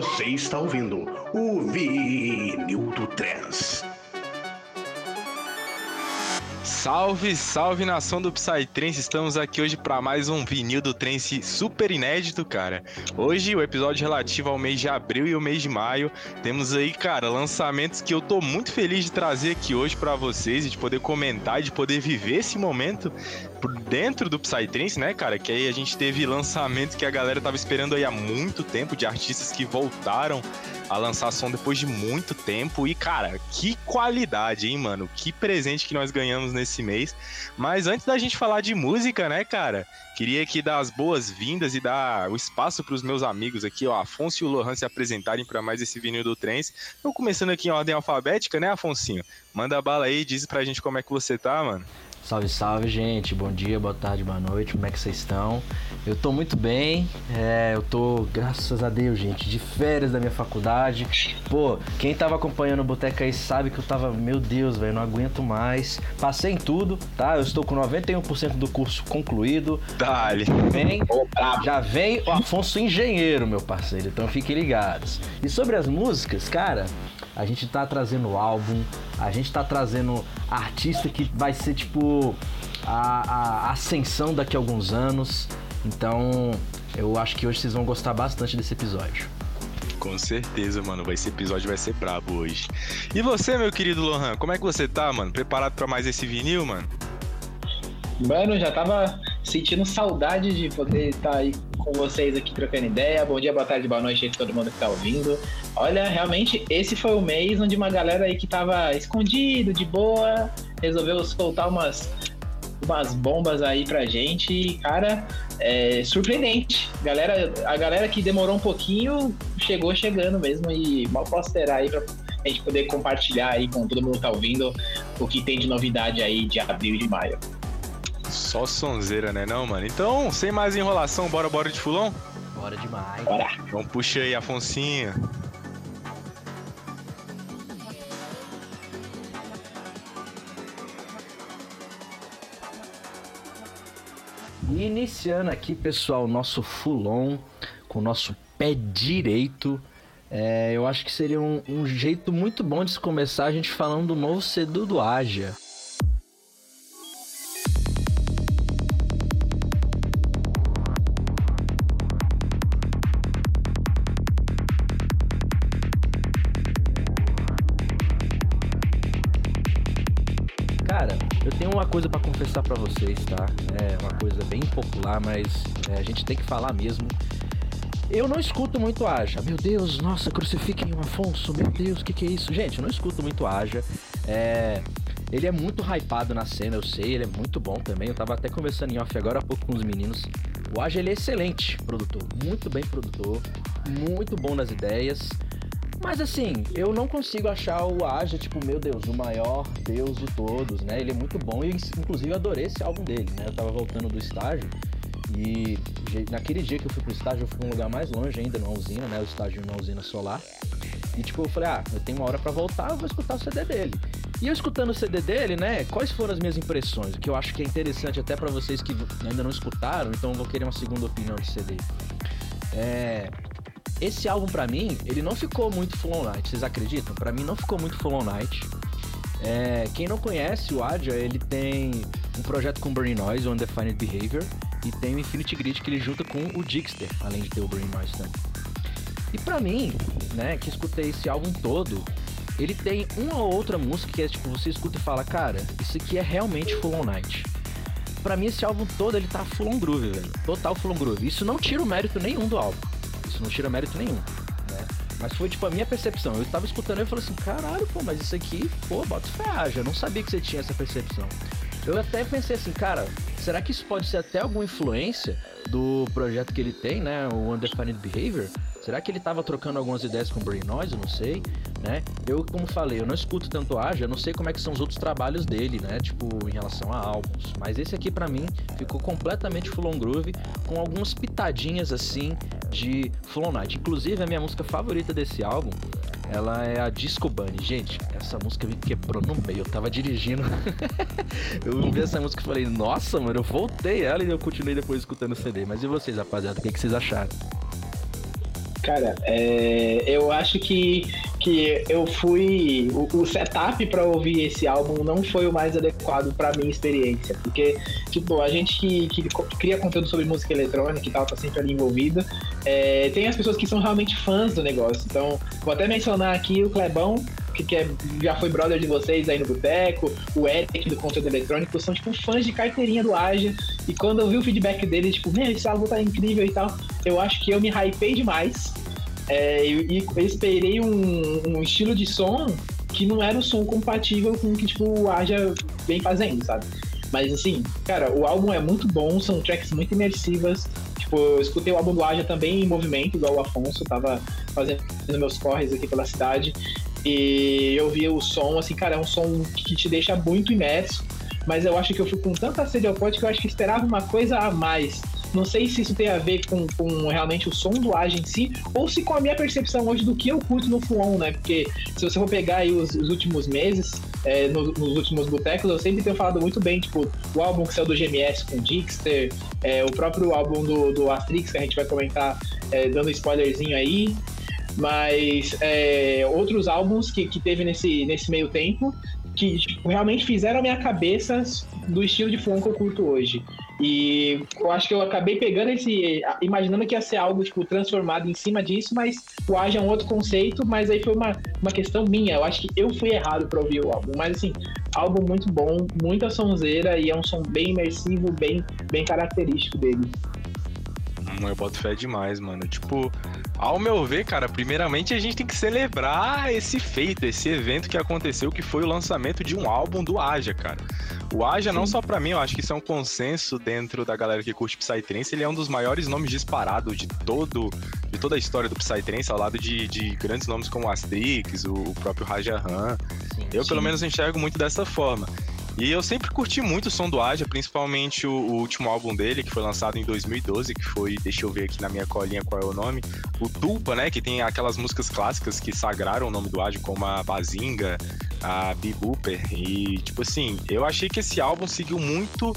Você está ouvindo o Vinil do Trans. Salve, salve nação do Psytrance! Estamos aqui hoje para mais um vinil do Trance super inédito, cara. Hoje o episódio relativo ao mês de abril e o mês de maio. Temos aí, cara, lançamentos que eu tô muito feliz de trazer aqui hoje para vocês e de poder comentar, de poder viver esse momento dentro do Psytrance, né, cara? Que aí a gente teve lançamentos que a galera tava esperando aí há muito tempo de artistas que voltaram a lançar som depois de muito tempo. E, cara, que qualidade, hein, mano? Que presente que nós ganhamos nesse mês. Mas antes da gente falar de música, né, cara? Queria aqui dar as boas-vindas e dar o espaço para os meus amigos aqui, ó, Afonso e o Lohan se apresentarem para mais esse vinil do Trens. Então, começando aqui em ordem alfabética, né, Afonsinho? Manda bala aí, diz pra gente como é que você tá, mano. Salve, salve, gente. Bom dia, boa tarde, boa noite. Como é que vocês estão? Eu tô muito bem. É, eu tô, graças a Deus, gente, de férias da minha faculdade. Pô, quem tava acompanhando o Boteca aí sabe que eu tava, meu Deus, velho, não aguento mais. Passei em tudo, tá? Eu estou com 91% do curso concluído. Dale. Vem, já vem o Afonso Engenheiro, meu parceiro. Então fiquem ligados. E sobre as músicas, cara, a gente tá trazendo álbum, a gente tá trazendo artista que vai ser tipo a, a ascensão daqui a alguns anos. Então eu acho que hoje vocês vão gostar bastante desse episódio. Com certeza, mano. Vai, esse episódio vai ser brabo hoje. E você, meu querido Lohan, como é que você tá, mano? Preparado para mais esse vinil, mano? Mano, já tava sentindo saudade de poder estar aí com vocês aqui trocando ideia. Bom dia, boa tarde, boa noite aí todo mundo que tá ouvindo. Olha, realmente, esse foi o mês onde uma galera aí que tava escondido, de boa, resolveu soltar umas, umas bombas aí pra gente. E, cara, é surpreendente. Galera, a galera que demorou um pouquinho chegou chegando mesmo e mal posso esperar aí pra a gente poder compartilhar aí com todo mundo que tá ouvindo o que tem de novidade aí de abril e de maio. Só sonzeira, né não, mano? Então, sem mais enrolação, bora, bora de fulão? Bora demais. Bora. Então puxa aí, Afonsinho. E iniciando aqui, pessoal, nosso fulon com o nosso pé direito. É, eu acho que seria um, um jeito muito bom de se começar a gente falando do novo CD do Aja. Confessar pra vocês, tá? É uma coisa bem popular, mas é, a gente tem que falar mesmo. Eu não escuto muito Aja. Meu Deus, nossa, crucifiquem o Afonso. Meu Deus, o que, que é isso? Gente, eu não escuto muito Aja. É, ele é muito hypado na cena, eu sei, ele é muito bom também. Eu tava até conversando em off agora há pouco com os meninos. O Aja, ele é excelente produtor, muito bem produtor, muito bom nas ideias. Mas assim, eu não consigo achar o Aja, tipo, meu Deus, o maior deus de todos, né? Ele é muito bom e, inclusive, eu adorei esse álbum dele, né? Eu tava voltando do estágio e naquele dia que eu fui pro estágio, eu fui pra um lugar mais longe ainda, numa usina, né? O estágio numa usina solar. E, tipo, eu falei, ah, eu tenho uma hora para voltar, eu vou escutar o CD dele. E eu escutando o CD dele, né, quais foram as minhas impressões? O que eu acho que é interessante até para vocês que ainda não escutaram, então vou querer uma segunda opinião de CD. É, esse álbum para mim, ele não ficou muito Full On Night, vocês acreditam? Para mim não ficou muito Full On Night. É, quem não conhece o Adja, ele tem um projeto com Burning Noise, o Undefined Behavior, e tem o Infinity Grid que ele junta com o Digster, além de ter o Burning Noise também. E para mim, né, que escutei esse álbum todo, ele tem uma ou outra música que é tipo, você escuta e fala, cara, isso aqui é realmente Full On Night. Pra mim, esse álbum todo, ele tá full on groove, velho. Total full on groove. Isso não tira o mérito nenhum do álbum. Isso não tira mérito nenhum, né? Mas foi, tipo, a minha percepção. Eu tava escutando e falei assim, caralho, pô, mas isso aqui, pô, bota fé, eu não sabia que você tinha essa percepção. Eu até pensei assim, cara, será que isso pode ser até alguma influência do projeto que ele tem, né? O Undefined Behavior? Será que ele tava trocando algumas ideias com o Brain Noise? Eu não sei, né? Eu, como falei, eu não escuto tanto Aja, eu não sei como é que são os outros trabalhos dele, né? Tipo, em relação a álbuns. Mas esse aqui, para mim, ficou completamente full on groove, com algumas pitadinhas, assim, de Full on Night. Inclusive, a minha música favorita desse álbum, ela é a Disco Bunny. Gente, essa música me quebrou no meio. Eu tava dirigindo. eu ouvi essa música e falei, nossa, mano, eu voltei ela e eu continuei depois escutando o CD. Mas e vocês, rapaziada? O que, que vocês acharam? Cara, é, eu acho que, que eu fui. O, o setup para ouvir esse álbum não foi o mais adequado para minha experiência. Porque, tipo, a gente que, que cria conteúdo sobre música eletrônica e tal, tá sempre ali envolvido. É, tem as pessoas que são realmente fãs do negócio. Então, vou até mencionar aqui o Clebão, que, que é, já foi brother de vocês aí no Boteco, o Eric do conteúdo eletrônico, são tipo fãs de carteirinha do Aja. E quando eu vi o feedback deles, tipo, meu, esse álbum tá incrível e tal, eu acho que eu me hypei demais. É, e, e esperei um, um, estilo de som que não era o som compatível com o que tipo, o Aja vem fazendo, sabe? Mas assim, cara, o álbum é muito bom, são tracks muito imersivas. Tipo, eu escutei o álbum do Aja também em movimento, igual o Afonso, tava fazendo meus corres aqui pela cidade. E eu vi o som, assim, cara, é um som que te deixa muito imerso. Mas eu acho que eu fui com tanta sede ao pote que eu acho que esperava uma coisa a mais. Não sei se isso tem a ver com, com realmente o som do Age em si, ou se com a minha percepção hoje do que eu curto no Fuon, né? Porque se você for pegar aí os, os últimos meses, é, no, nos últimos botecos, eu sempre tenho falado muito bem, tipo, o álbum que saiu do GMS com Dixter, é, o próprio álbum do, do Astrix, que a gente vai comentar é, dando spoilerzinho aí, mas é, outros álbuns que, que teve nesse, nesse meio tempo que tipo, realmente fizeram a minha cabeça do estilo de funk que eu curto hoje. E eu acho que eu acabei pegando esse. imaginando que ia ser algo, tipo, transformado em cima disso, mas o Age é um outro conceito, mas aí foi uma, uma questão minha. Eu acho que eu fui errado pra ouvir o álbum. Mas assim, álbum muito bom, muita sonzeira e é um som bem imersivo, bem, bem característico dele. Eu boto fé demais, mano. Tipo, ao meu ver, cara, primeiramente a gente tem que celebrar esse feito, esse evento que aconteceu, que foi o lançamento de um álbum do Aja, cara. O Aja, Sim. não só para mim, eu acho que isso é um consenso dentro da galera que curte Psytrance, ele é um dos maiores nomes disparados de todo de toda a história do Psytrance, ao lado de, de grandes nomes como Astrix, o, o próprio Raja Han. eu, pelo menos, enxergo muito dessa forma. E eu sempre curti muito o som do Aja, principalmente o, o, último álbum dele, que foi lançado em 2012, que foi, deixa eu ver aqui na minha colinha qual é o nome, o Tulpa, né, que tem aquelas músicas clássicas que sagraram o nome do Aja, como a Bazinga, a Bebooper, e tipo assim, eu achei que esse álbum seguiu muito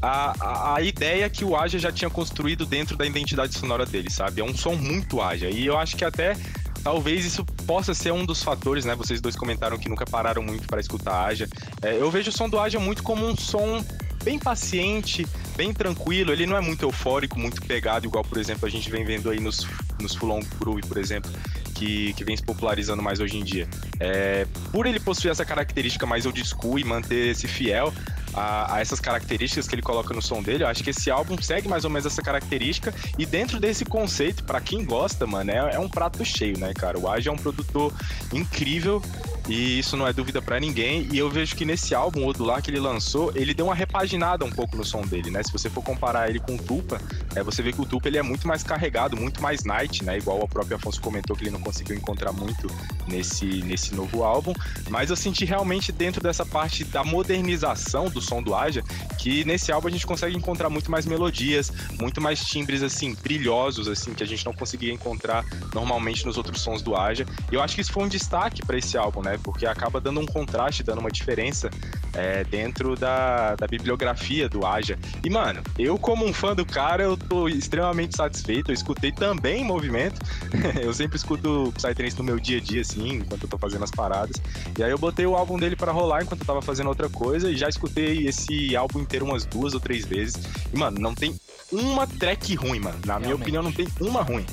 a, a, a, ideia que o Aja já tinha construído dentro da identidade sonora dele, sabe? É um som muito Aja. E eu acho que até talvez isso possa ser um dos fatores, né? Vocês dois comentaram que nunca pararam muito para escutar a Aja. É, eu vejo o som do Aja muito como um som bem paciente, bem tranquilo. Ele não é muito eufórico, muito pegado, igual, por exemplo, a gente vem vendo aí nos, nos Full Groove, por exemplo. Que, que, vem se popularizando mais hoje em dia. É, por ele possuir essa característica mais old school e manter esse fiel, a, a, essas características que ele coloca no som dele. Eu acho que esse álbum segue mais ou menos essa característica. E dentro desse conceito, para quem gosta, mano, é, é, um prato cheio, né, cara? O Age é um produtor incrível. E isso não é dúvida para ninguém. E eu vejo que nesse álbum, o Odular que ele lançou, ele deu uma repaginada um pouco no som dele, né? Se você for comparar ele com o Tupa, é, você vê que o Tupa ele é muito mais carregado, muito mais night, né? Igual o próprio Afonso comentou que ele não conseguiu encontrar muito nesse, nesse novo álbum. Mas eu senti realmente dentro dessa parte da modernização do som do Aja, que nesse álbum a gente consegue encontrar muito mais melodias, muito mais timbres assim brilhosos assim que a gente não conseguia encontrar normalmente nos outros sons do Aja. E eu acho que isso foi um destaque para esse álbum, né? Porque acaba dando um contraste, dando uma diferença é, dentro da, da bibliografia do Aja. E mano, eu como um fã do cara, eu tô extremamente satisfeito. Eu escutei também movimento. eu sempre escuto Psytrance no meu dia a dia assim, enquanto eu tô fazendo as paradas. E aí eu botei o álbum dele para rolar enquanto eu tava fazendo outra coisa e já escutei esse álbum inteiro umas duas ou três vezes. E, mano, não tem uma track ruim, mano. Na Realmente. minha opinião, não tem uma ruim.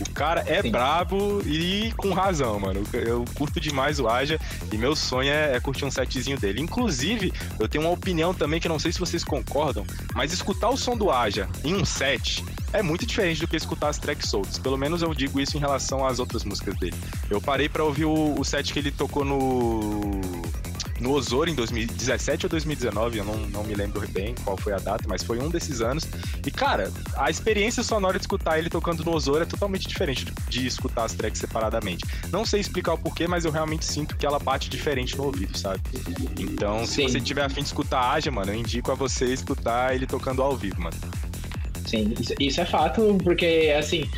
O cara é Sim. brabo e com razão, mano. Eu curto demais o Aja e meu sonho é, é, curtir um setzinho dele. Inclusive, eu tenho uma opinião também que não sei se vocês concordam, mas escutar o som do Aja em um set é muito diferente do que escutar as tracks soltas. Pelo menos eu digo isso em relação às outras músicas dele. Eu parei para ouvir o, o set que ele tocou no no Osoro em 2017 ou 2019, eu não, não me lembro bem qual foi a data, mas foi um desses anos. E, cara, a experiência sonora de escutar ele tocando no Osoro é totalmente diferente de escutar as tracks separadamente. Não sei explicar o porquê, mas eu realmente sinto que ela bate diferente no ouvido, sabe? Então, se Sim. você tiver afim de escutar a Aja, mano, eu indico a você escutar ele tocando ao vivo, mano. Sim, isso, isso é fato, porque, assim,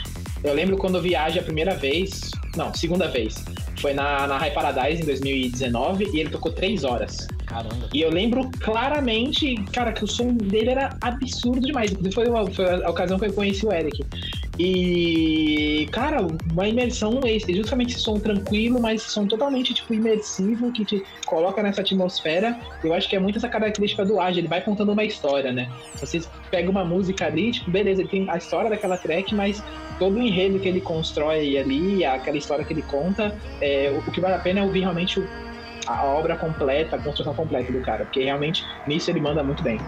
eu lembro quando eu viajo a primeira vez, não, segunda vez. Foi na, na High Paradise em 2019 e ele tocou três horas. Caramba. E eu lembro claramente, cara, que o som dele era absurdo demais. Foi, uma, foi a ocasião que eu conheci o Eric. E, cara, uma imersão, esse, justamente esse som tranquilo, mas som totalmente, tipo, imersivo, que te coloca nessa atmosfera. Eu acho que é muito essa característica do Age, ele vai contando uma história, né? Você pega uma música ali, tipo, beleza, ele tem a história daquela track, mas todo o enredo que ele constrói ali, aquela história que ele conta, é, o que vale a pena é ouvir realmente a obra completa, a construção completa do cara, porque realmente nisso ele manda muito bem.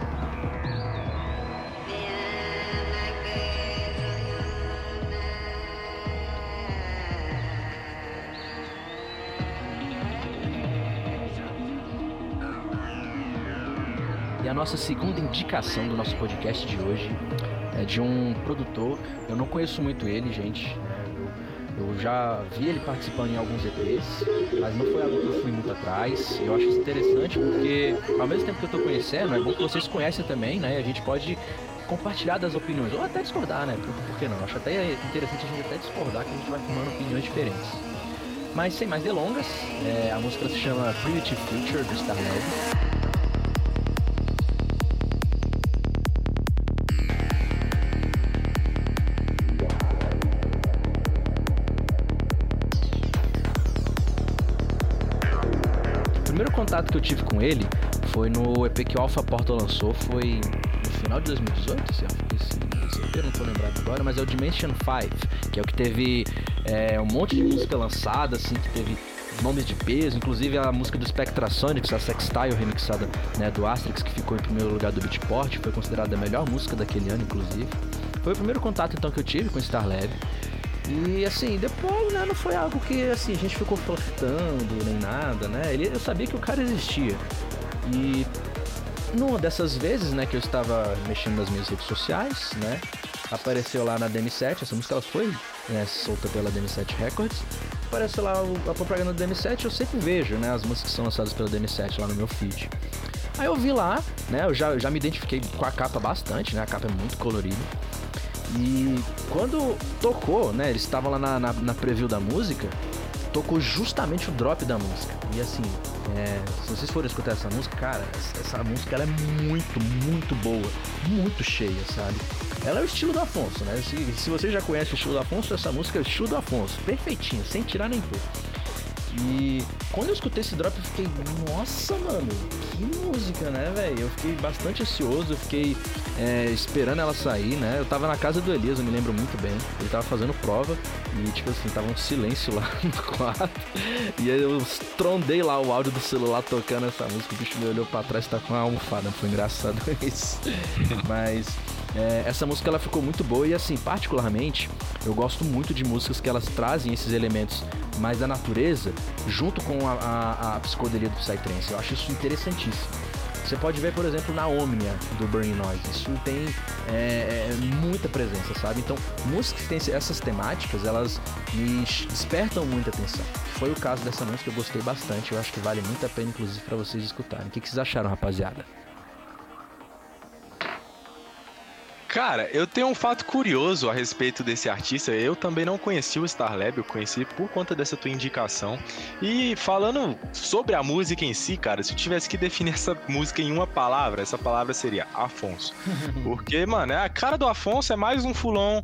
Nossa segunda indicação do nosso podcast de hoje é de um produtor. Eu não conheço muito ele, gente. Eu, já vi ele participando em alguns EPs, mas não foi algo que eu fui muito atrás. Eu acho isso interessante porque, ao mesmo tempo que eu tô conhecendo, é bom que vocês conhecem também, né? A gente pode compartilhar das opiniões, ou até discordar, né? Por, por que não? Acho até interessante a gente até discordar, que a gente vai formando opiniões diferentes. Mas sem mais delongas, é, a música se chama Primitive Future do primeiro contato que eu tive com ele foi no EP que o Alpha Porta lançou, foi no final de 2018, se eu não tô lembrado agora, mas é o Dimension 5, que é o que teve é, um monte de música lançada, assim, que teve nomes de peso, inclusive a música do Spectrasonics, a Sextile remixada né, do Asterix, que ficou em primeiro lugar do Beatport, foi considerada a melhor música daquele ano, inclusive. Foi o primeiro contato então que eu tive com Star Lab. E assim, depois, né, não foi algo que assim, a gente ficou flertando nem nada, né? Ele, eu sabia que o cara existia. E numa dessas vezes, né, que eu estava mexendo nas minhas redes sociais, né? Apareceu lá na DM7, essa música ela foi né, solta pela DM7 Records. Apareceu lá a propaganda do DM7, eu sempre vejo, né, as músicas que são lançadas pela DM7 lá no meu feed. Aí eu vi lá, né, eu já, eu já me identifiquei com a capa bastante, né, a capa é muito colorida. E quando tocou, né? Eles estavam lá na, na, na, preview da música, tocou justamente o drop da música. E assim, é, se vocês forem escutar essa música, cara, essa, música é muito, muito boa, muito cheia, sabe? Ela é o estilo do Afonso, né? Se, se você já conhece o estilo do Afonso, essa música é o estilo do Afonso, perfeitinho, sem tirar nem pôr. E quando eu escutei esse drop, eu fiquei, nossa, mano, que música, né, velho? Eu fiquei bastante ansioso, eu fiquei é, esperando ela sair, né? Eu tava na casa do Elias, eu me lembro muito bem. Ele tava fazendo prova e, tipo assim, tava um silêncio lá no quarto. E aí eu trondei lá o áudio do celular tocando essa música. O bicho me olhou pra trás e tá com uma almofada. Foi engraçado isso. Mas é, essa música ela ficou muito boa e assim, particularmente, eu gosto muito de músicas que elas trazem esses elementos mais da natureza junto com a, a, a psicodelia do Psytrance. Eu acho isso interessantíssimo. Você pode ver, por exemplo, na Omnia do Burning Noise. Isso tem é, é, muita presença, sabe? Então, músicas que têm essas temáticas, elas me despertam muita atenção. Foi o caso dessa música, eu gostei bastante. Eu acho que vale muito a pena, inclusive, para vocês escutarem. O que, que vocês acharam, rapaziada? Cara, eu tenho um fato curioso a respeito desse artista. Eu também não conheci o Starlab, eu conheci por conta dessa tua indicação. E falando sobre a música em si, cara, se eu tivesse que definir essa música em uma palavra, essa palavra seria Afonso. Porque, mano, é a cara do Afonso é mais um fulon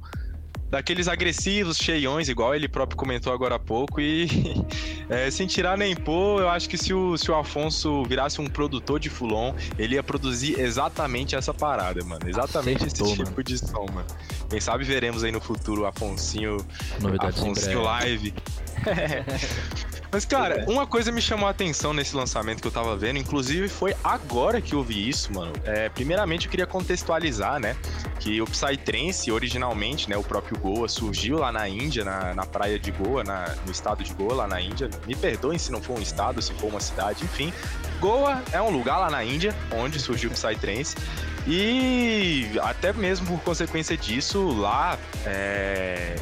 daqueles agressivos, cheiões, igual ele próprio comentou agora há pouco. E é, sem tirar nem pôr, eu acho que se o, se o Afonso virasse um produtor de Fulon, ele ia produzir exatamente essa parada, mano. Exatamente Acertou, esse tipo mano. de som, mano. Quem sabe veremos aí no futuro o Afonsinho, Novidades Afonsinho Live. Mas, cara, uma coisa me chamou a atenção nesse lançamento que eu tava vendo, inclusive foi agora que eu vi isso, mano. É, primeiramente, eu queria contextualizar, né? Que o Psytrance, originalmente, né? O próprio Goa surgiu lá na Índia, na, na praia de Goa, na, no estado de Goa, lá na Índia. Me perdoem se não for um estado, se for uma cidade, enfim. Goa é um lugar lá na Índia onde surgiu o Psytrance. E até mesmo por consequência disso, lá é,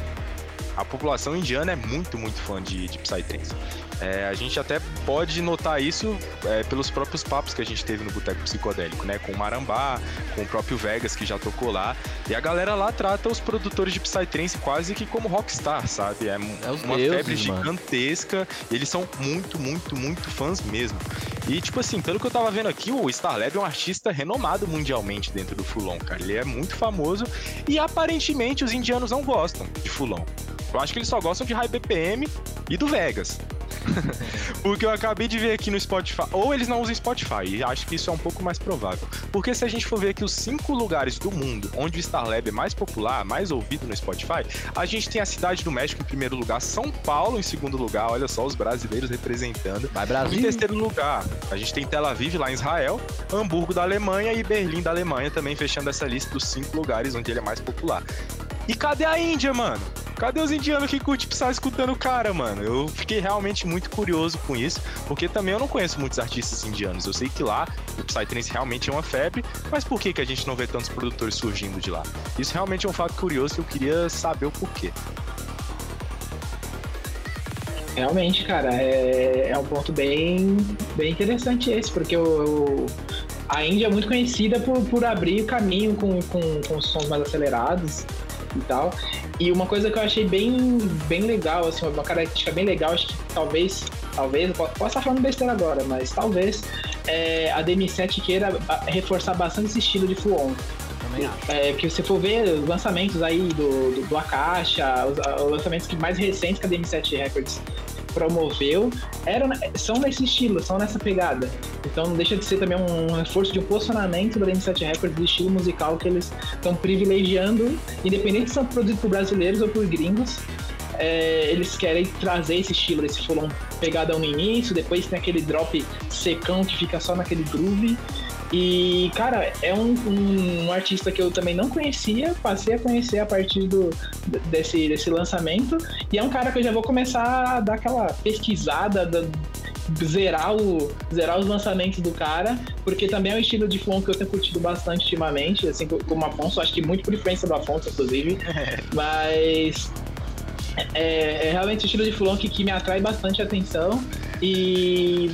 a população indiana é muito, muito fã de, de Psytrance. É, a gente até pode notar isso é, pelos próprios papos que a gente teve no Boteco Psicodélico, né? Com o Marambá, com o próprio Vegas, que já tocou lá. E a galera lá trata os produtores de Psytrance quase que como rockstar, sabe? É, É uma deuses, febre mano. gigantesca. Eles são muito, muito, muito fãs mesmo. E, tipo assim, pelo que eu tava vendo aqui, o Starlab é um artista renomado mundialmente dentro do Fulon, cara. Ele é muito famoso e aparentemente os indianos não gostam de Fulon. Eu acho que eles só gostam de High BPM e do Vegas. Porque eu acabei de ver aqui no Spotify. Ou eles não usam Spotify, e acho que isso é um pouco mais provável. Porque se a gente for ver aqui os cinco lugares do mundo onde o Starlab é mais popular, mais ouvido no Spotify, a gente tem a cidade do México em primeiro lugar, São Paulo em segundo lugar, olha só os brasileiros representando. Vai Em Brasil. terceiro lugar, a gente tem Tel Aviv lá em Israel, Hamburgo da Alemanha e Berlim da Alemanha também fechando essa lista dos cinco lugares onde ele é mais popular. E cadê a Índia, mano? Cadê os indianos que curte Psy escutando o cara, mano? Eu fiquei realmente muito curioso com isso, porque também eu não conheço muitos artistas indianos. Eu sei que lá o Psytrance realmente é uma febre, mas por que, que a gente não vê tantos produtores surgindo de lá? Isso realmente é um fato curioso que eu queria saber o porquê. Realmente, cara, é, é um ponto bem, bem interessante esse, porque a Índia é muito conhecida por, por abrir o caminho com, com, com sons mais acelerados e tal. E uma coisa que eu achei bem, bem legal, assim, uma característica bem legal, acho que talvez, talvez, eu posso estar falando besteira agora, mas talvez é, a DM7 queira ah, reforçar bastante esse estilo de Fluon. É, porque se for ver os lançamentos aí do, do, do Akasha, os, ah, os lançamentos que mais recentes que a DM7 Records promoveu, eram, são nesse estilo, são nessa pegada. Então não deixa de ser também um reforço de um posicionamento da DM7 Records do estilo musical que eles estão privilegiando, independente se são produzidos por brasileiros ou por gringos. é, eles querem trazer esse estilo, esse fulon pegadão no início, depois tem aquele drop secão que fica só naquele groove. E, cara, é um, um, um artista que eu também não conhecia, passei a conhecer a partir do, desse, desse lançamento. E é um cara que eu já vou começar a dar aquela pesquisada, da- zerar, o, zerar os lançamentos do cara, porque também é um estilo de flow que eu tenho curtido bastante ultimamente, assim como Afonso, acho que muito por influência do Afonso, inclusive. Mas é, é realmente o estilo de Fulon que, que me atrai bastante a atenção. E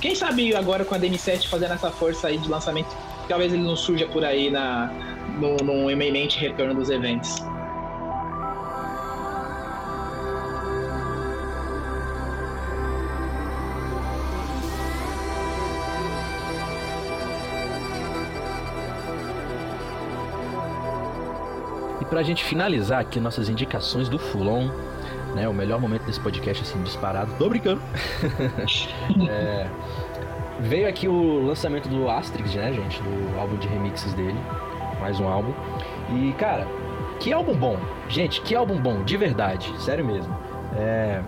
quem sabe agora com a DM7 fazendo essa força aí de lançamento, talvez ele não surja por aí na, no, no iminente retorno dos eventos. E pra gente finalizar aqui nossas indicações do Fulon, né? O melhor momento desse podcast, assim, disparado. Tô brincando. É, veio aqui o lançamento do Asterix, né, gente? Do álbum de remixes dele. Mais um álbum. E, cara, que álbum bom. Gente, que álbum bom, de verdade. Sério mesmo. É,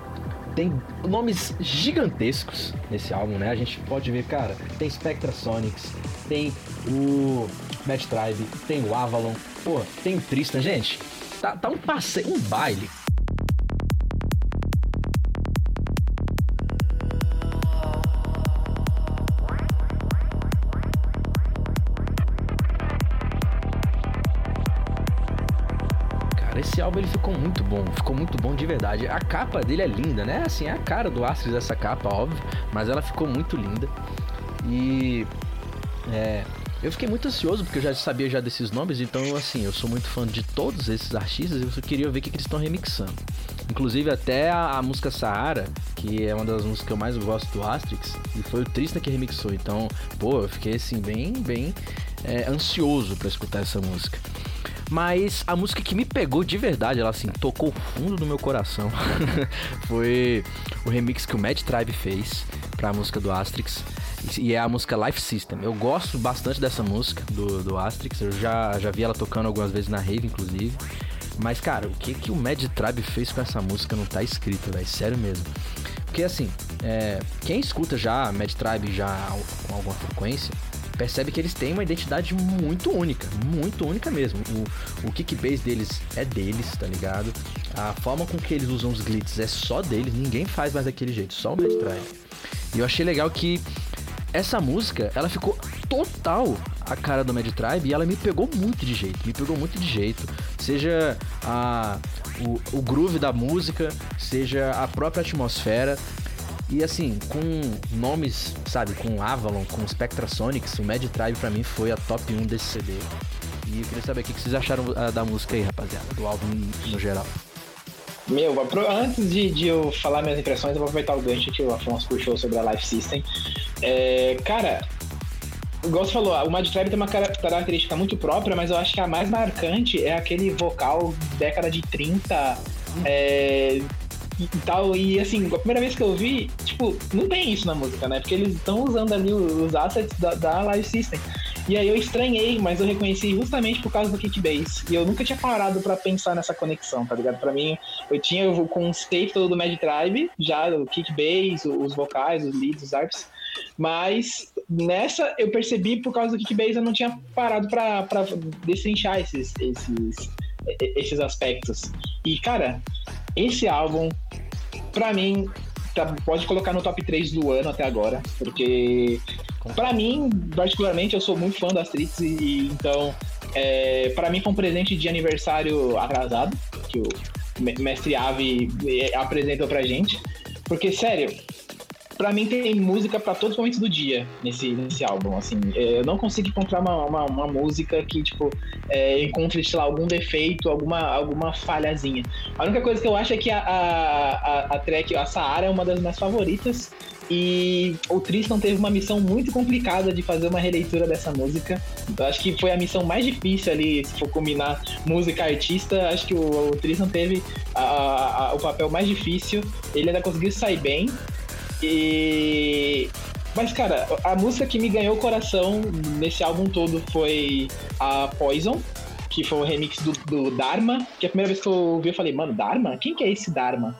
tem nomes gigantescos nesse álbum, né? A gente pode ver, cara, tem Spectra Sonics, tem o Mad Tribe, tem o Avalon, pô, tem o Tristan, gente. Tá, tá um passeio, um baile. Esse álbum ele ficou muito bom, ficou muito bom de verdade. A capa dele é linda, né? Assim, é a cara do Astrid essa capa, óbvio, mas ela ficou muito linda. E é, eu fiquei muito ansioso porque eu já sabia já desses nomes, então assim, eu sou muito fã de todos esses artistas e eu queria ver o que, que eles estão remixando. Inclusive até a, a música Sahara, que é uma das músicas que eu mais gosto do Astrix, e foi o Tristan que remixou. Então, pô, eu fiquei assim bem, bem é, ansioso pra escutar essa música. Mas a música que me pegou de verdade, ela assim, tocou fundo no meu coração, foi o remix que o Mad Tribe fez pra música do Astrix. E é a música Life System. Eu gosto bastante dessa música do, do Astrix. Eu já, já vi ela tocando algumas vezes na rave, inclusive. Mas, cara, o que, que o Mad Tribe fez com essa música não tá escrito, velho. Sério mesmo. Porque, assim, é, quem escuta já Mad Tribe já com alguma frequência, percebe que eles têm uma identidade muito única, muito única mesmo. O, o kick bass deles é deles, tá ligado? A forma com que eles usam os glitches é só deles, ninguém faz mais daquele jeito, só o Mad Tribe. E eu achei legal que essa música, ela ficou total a cara do Mad Tribe e ela me pegou muito de jeito, me pegou muito de jeito. Seja a, o, o groove da música, seja a própria atmosfera. E assim, com nomes, sabe, com Avalon, com Spectra Sonics, o Mad Tribe pra mim foi a top 1 desse CD. E eu queria saber o que vocês acharam ah, da música aí, rapaziada, do álbum no geral. Meu, antes de, de, eu falar minhas impressões, eu vou aproveitar o gancho que o Afonso puxou sobre a Life System. É, cara, igual você falou, o Mad Tribe tem uma característica muito própria, mas eu acho que a mais marcante é aquele vocal década de 30. É, e tal. E assim, a primeira vez que eu vi, tipo, não tem isso na música, né? Porque eles estão usando ali os assets da, da Live System. E aí eu estranhei, mas eu reconheci justamente por causa do kickbase. E eu nunca tinha parado para pensar nessa conexão, tá ligado? Para mim, eu tinha o conceito todo do Mad Tribe, já o kickbase, os vocais, os leads, os arps. Mas nessa eu percebi por causa do kickbase eu não tinha parado para destrinchar esses, esses, esses aspectos. E cara, esse álbum, para mim, tá, pode colocar no top 3 do ano até agora, porque para mim, particularmente, eu sou muito fã das Trix e então, é, para mim foi um presente de aniversário atrasado que o mestre Ave é, apresentou pra gente, porque sério, para mim tem música para todos os momentos do dia nesse, nesse álbum, assim. É, eu não consigo encontrar uma, uma, uma música que, tipo, é, encontre, sei lá, algum defeito, alguma, alguma falhazinha. A única coisa que eu acho é que a, a, a, track, a Saara é uma das minhas favoritas. E o Tristan teve uma missão muito complicada de fazer uma releitura dessa música. Então acho que foi a missão mais difícil ali, se for combinar música artista, acho que o, o Tristan teve a, a, o papel mais difícil. Ele ainda conseguiu sair bem. E. Mas, cara, a música que me ganhou o coração nesse álbum todo foi a Poison, que foi o remix do, do Dharma. Que a primeira vez que eu ouvi, eu falei, mano, Dharma? Quem que é esse Dharma?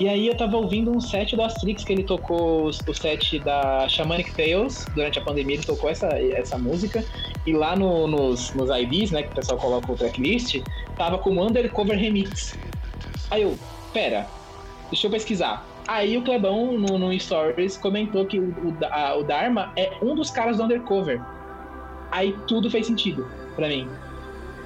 E aí eu tava ouvindo um set do Astrix, que ele tocou o set da Shamanic Tales, durante a pandemia ele tocou essa, essa música, e lá no, nos, nos IDs, né, que o pessoal coloca o tracklist, tava como Undercover Remix. Aí eu, pera, deixa eu pesquisar. Aí o Clebão, no, no Stories, comentou que o, o, a, o Dharma é um dos caras do Undercover. Aí tudo fez sentido para mim.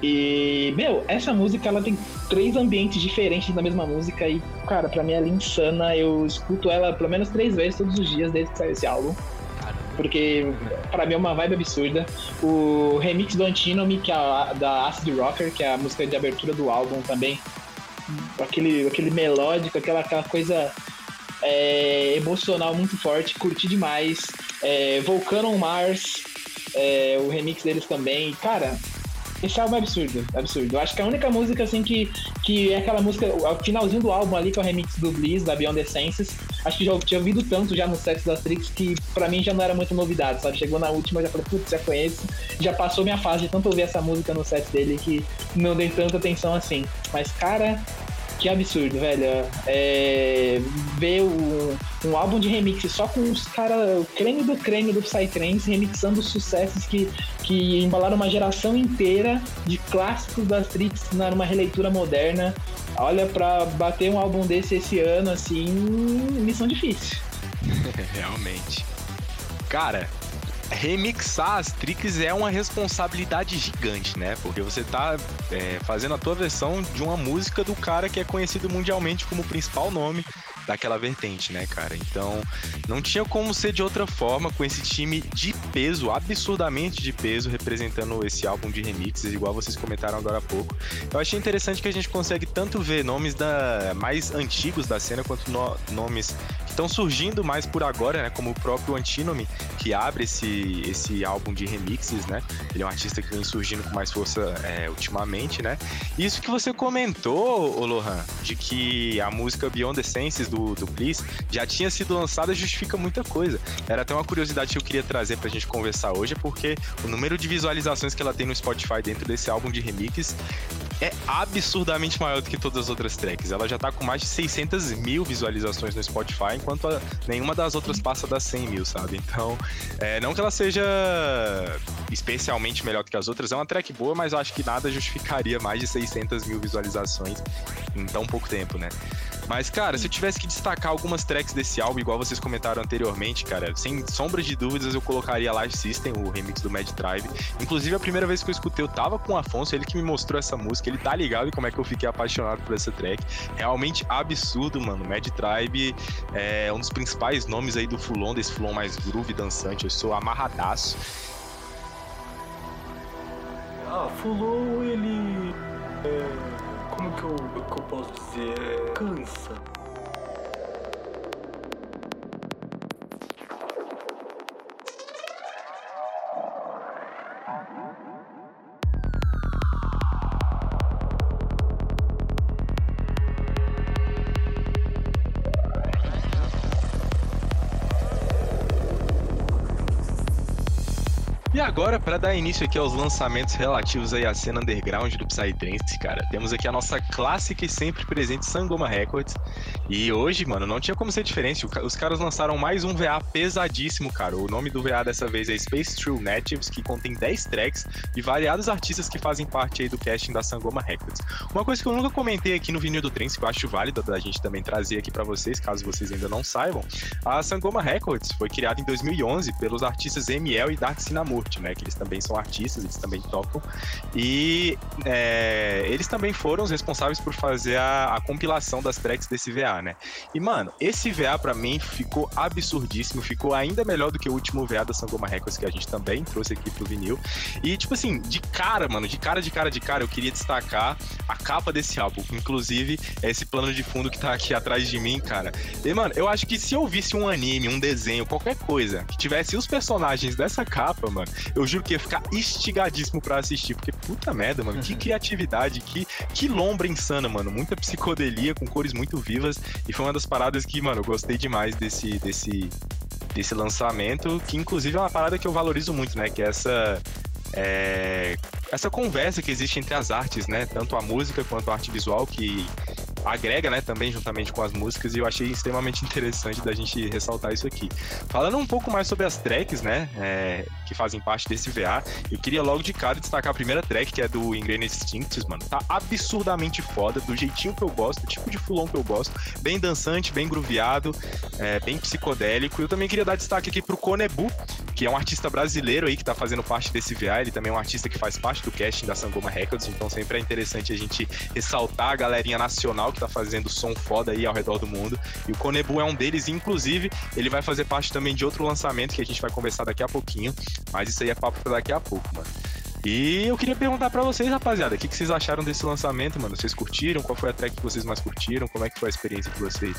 E, meu, essa música ela tem três ambientes diferentes na mesma música e, cara, pra mim ela é insana. Eu escuto ela pelo menos três vezes todos os dias desde que saiu esse álbum. Porque para mim é uma vibe absurda. O remix do Antinomy, que é a, da Acid Rocker, que é a música de abertura do álbum também. Aquele, aquele melódico, aquela, aquela coisa é, emocional muito forte, curti demais. É, Volcano Mars, é, o remix deles também. Cara, esse álbum é absurdo, absurdo. Eu acho que a única música, assim, que, que é aquela música, o finalzinho do álbum ali, que é o remix do Bliss, da Beyond the Senses, acho que já tinha ouvido tanto já no sets da Trix que pra mim já não era muita novidade, sabe? Chegou na última, já falei, putz, já conheço. Já passou minha fase de tanto ouvir essa música no set dele que não dei tanta atenção assim. Mas, cara, que absurdo, velho. É, ver um, um álbum de remix só com os caras, o creme do creme do Psytrance, remixando sucessos que, que embalaram uma geração inteira de clássicos das Trix numa releitura moderna. Olha, pra bater um álbum desse esse ano, assim, missão difícil. Realmente. Cara, remixar as tricks é uma responsabilidade gigante, né? Porque você tá é, fazendo a tua versão de uma música do cara que é conhecido mundialmente como principal nome daquela vertente, né, cara? Então, não tinha como ser de outra forma com esse time de peso, absurdamente de peso, representando esse álbum de remixes, igual vocês comentaram agora há pouco. Eu achei interessante que a gente consegue tanto ver nomes da mais antigos da cena quanto no, nomes que estão surgindo mais por agora, né, como o próprio Antinomy, que abre esse, esse álbum de remixes, né? Ele é um artista que vem surgindo com mais força é, ultimamente, né? Isso que você comentou, Lohan, de que a música Beyond the Senses do, do Bliss já tinha sido lançada justifica muita coisa. Era até uma curiosidade que eu queria trazer pra gente conversar hoje, porque o número de visualizações que ela tem no Spotify dentro desse álbum de remix é absurdamente maior do que todas as outras tracks. Ela já tá com mais de 600 mil visualizações no Spotify, enquanto nenhuma das outras passa das 100 mil, sabe? Então, é, não que ela seja especialmente melhor do que as outras, é uma track boa, mas eu acho que nada justificaria mais de 600 mil visualizações em tão pouco tempo, né? Mas, cara, se eu tivesse que destacar algumas tracks desse álbum, igual vocês comentaram anteriormente, cara, sem sombra de dúvidas eu colocaria Live System, o remix do Mad Tribe. Inclusive, a primeira vez que eu escutei, eu tava com o Afonso, ele que me mostrou essa música, ele tá ligado em como é que eu fiquei apaixonado por essa track. Realmente absurdo, mano. Mad Tribe é um dos principais nomes aí do Fulon, desse Fulon mais groove dançante. Eu sou amarradaço. Ah, Fulon, ele. É, como que eu, que eu posso dizer? Cansa. Agora, para dar início aqui aos lançamentos relativos aí à cena underground do Psytrance, cara, temos aqui a nossa clássica e sempre presente Sangoma Records. E hoje, mano, não tinha como ser diferente. Os caras lançaram mais um VA pesadíssimo, cara. O nome do VA dessa vez é Space True Natives, que contém 10 tracks de variados artistas que fazem parte aí do casting da Sangoma Records. Uma coisa que eu nunca comentei aqui no vinil do Trance, que eu acho válido da gente também trazer aqui para vocês, caso vocês ainda não saibam, a Sangoma Records foi criada em 2011 pelos artistas ML e Dark Né? Que eles também são artistas, eles também tocam. E é, eles também foram os responsáveis por fazer a, a, compilação das tracks desse VA, né? E, mano, esse VA para mim ficou absurdíssimo, ficou ainda melhor do que o último VA da Sangoma Records que a gente também trouxe aqui pro vinil. E, tipo assim, de cara, mano, de cara, de cara, de cara, eu queria destacar a capa desse álbum. Inclusive, é esse plano de fundo que tá aqui atrás de mim, cara. E, mano, eu acho que se eu visse um anime, um desenho, qualquer coisa, que tivesse os personagens dessa capa, mano, eu juro que ia ficar estigadíssimo para assistir, porque puta merda, mano, que criatividade, que, que lombra insana, mano, muita psicodelia com cores muito vivas e foi uma das paradas que, mano, eu gostei demais desse desse desse lançamento, que inclusive é uma parada que eu valorizo muito, né, que é essa é, essa conversa que existe entre as artes, né? Tanto a música quanto a arte visual, que agrega, né, também juntamente com as músicas, e eu achei extremamente interessante da gente ressaltar isso aqui. Falando um pouco mais sobre as tracks, né, é, que fazem parte desse VA, eu queria logo de cara destacar a primeira track, que é do Ingrained Instincts, mano. Tá absurdamente foda, do jeitinho que eu gosto, do tipo de fulon que eu gosto, bem dançante, bem grooveado, é, bem psicodélico. Eu também queria dar destaque aqui pro Konebu, que é um artista brasileiro aí que tá fazendo parte desse VA, ele também é um artista que faz parte do casting da Sangoma Records, então sempre é interessante a gente ressaltar a galerinha nacional que tá fazendo som foda aí ao redor do mundo. E o Konebu é um deles, inclusive ele vai fazer parte também de outro lançamento que a gente vai conversar daqui a pouquinho. Mas isso aí é papo pra daqui a pouco, mano. E eu queria perguntar para vocês, rapaziada, o que, que vocês acharam desse lançamento, mano? Vocês curtiram? Qual foi a track que vocês mais curtiram? Como é que foi a experiência de vocês?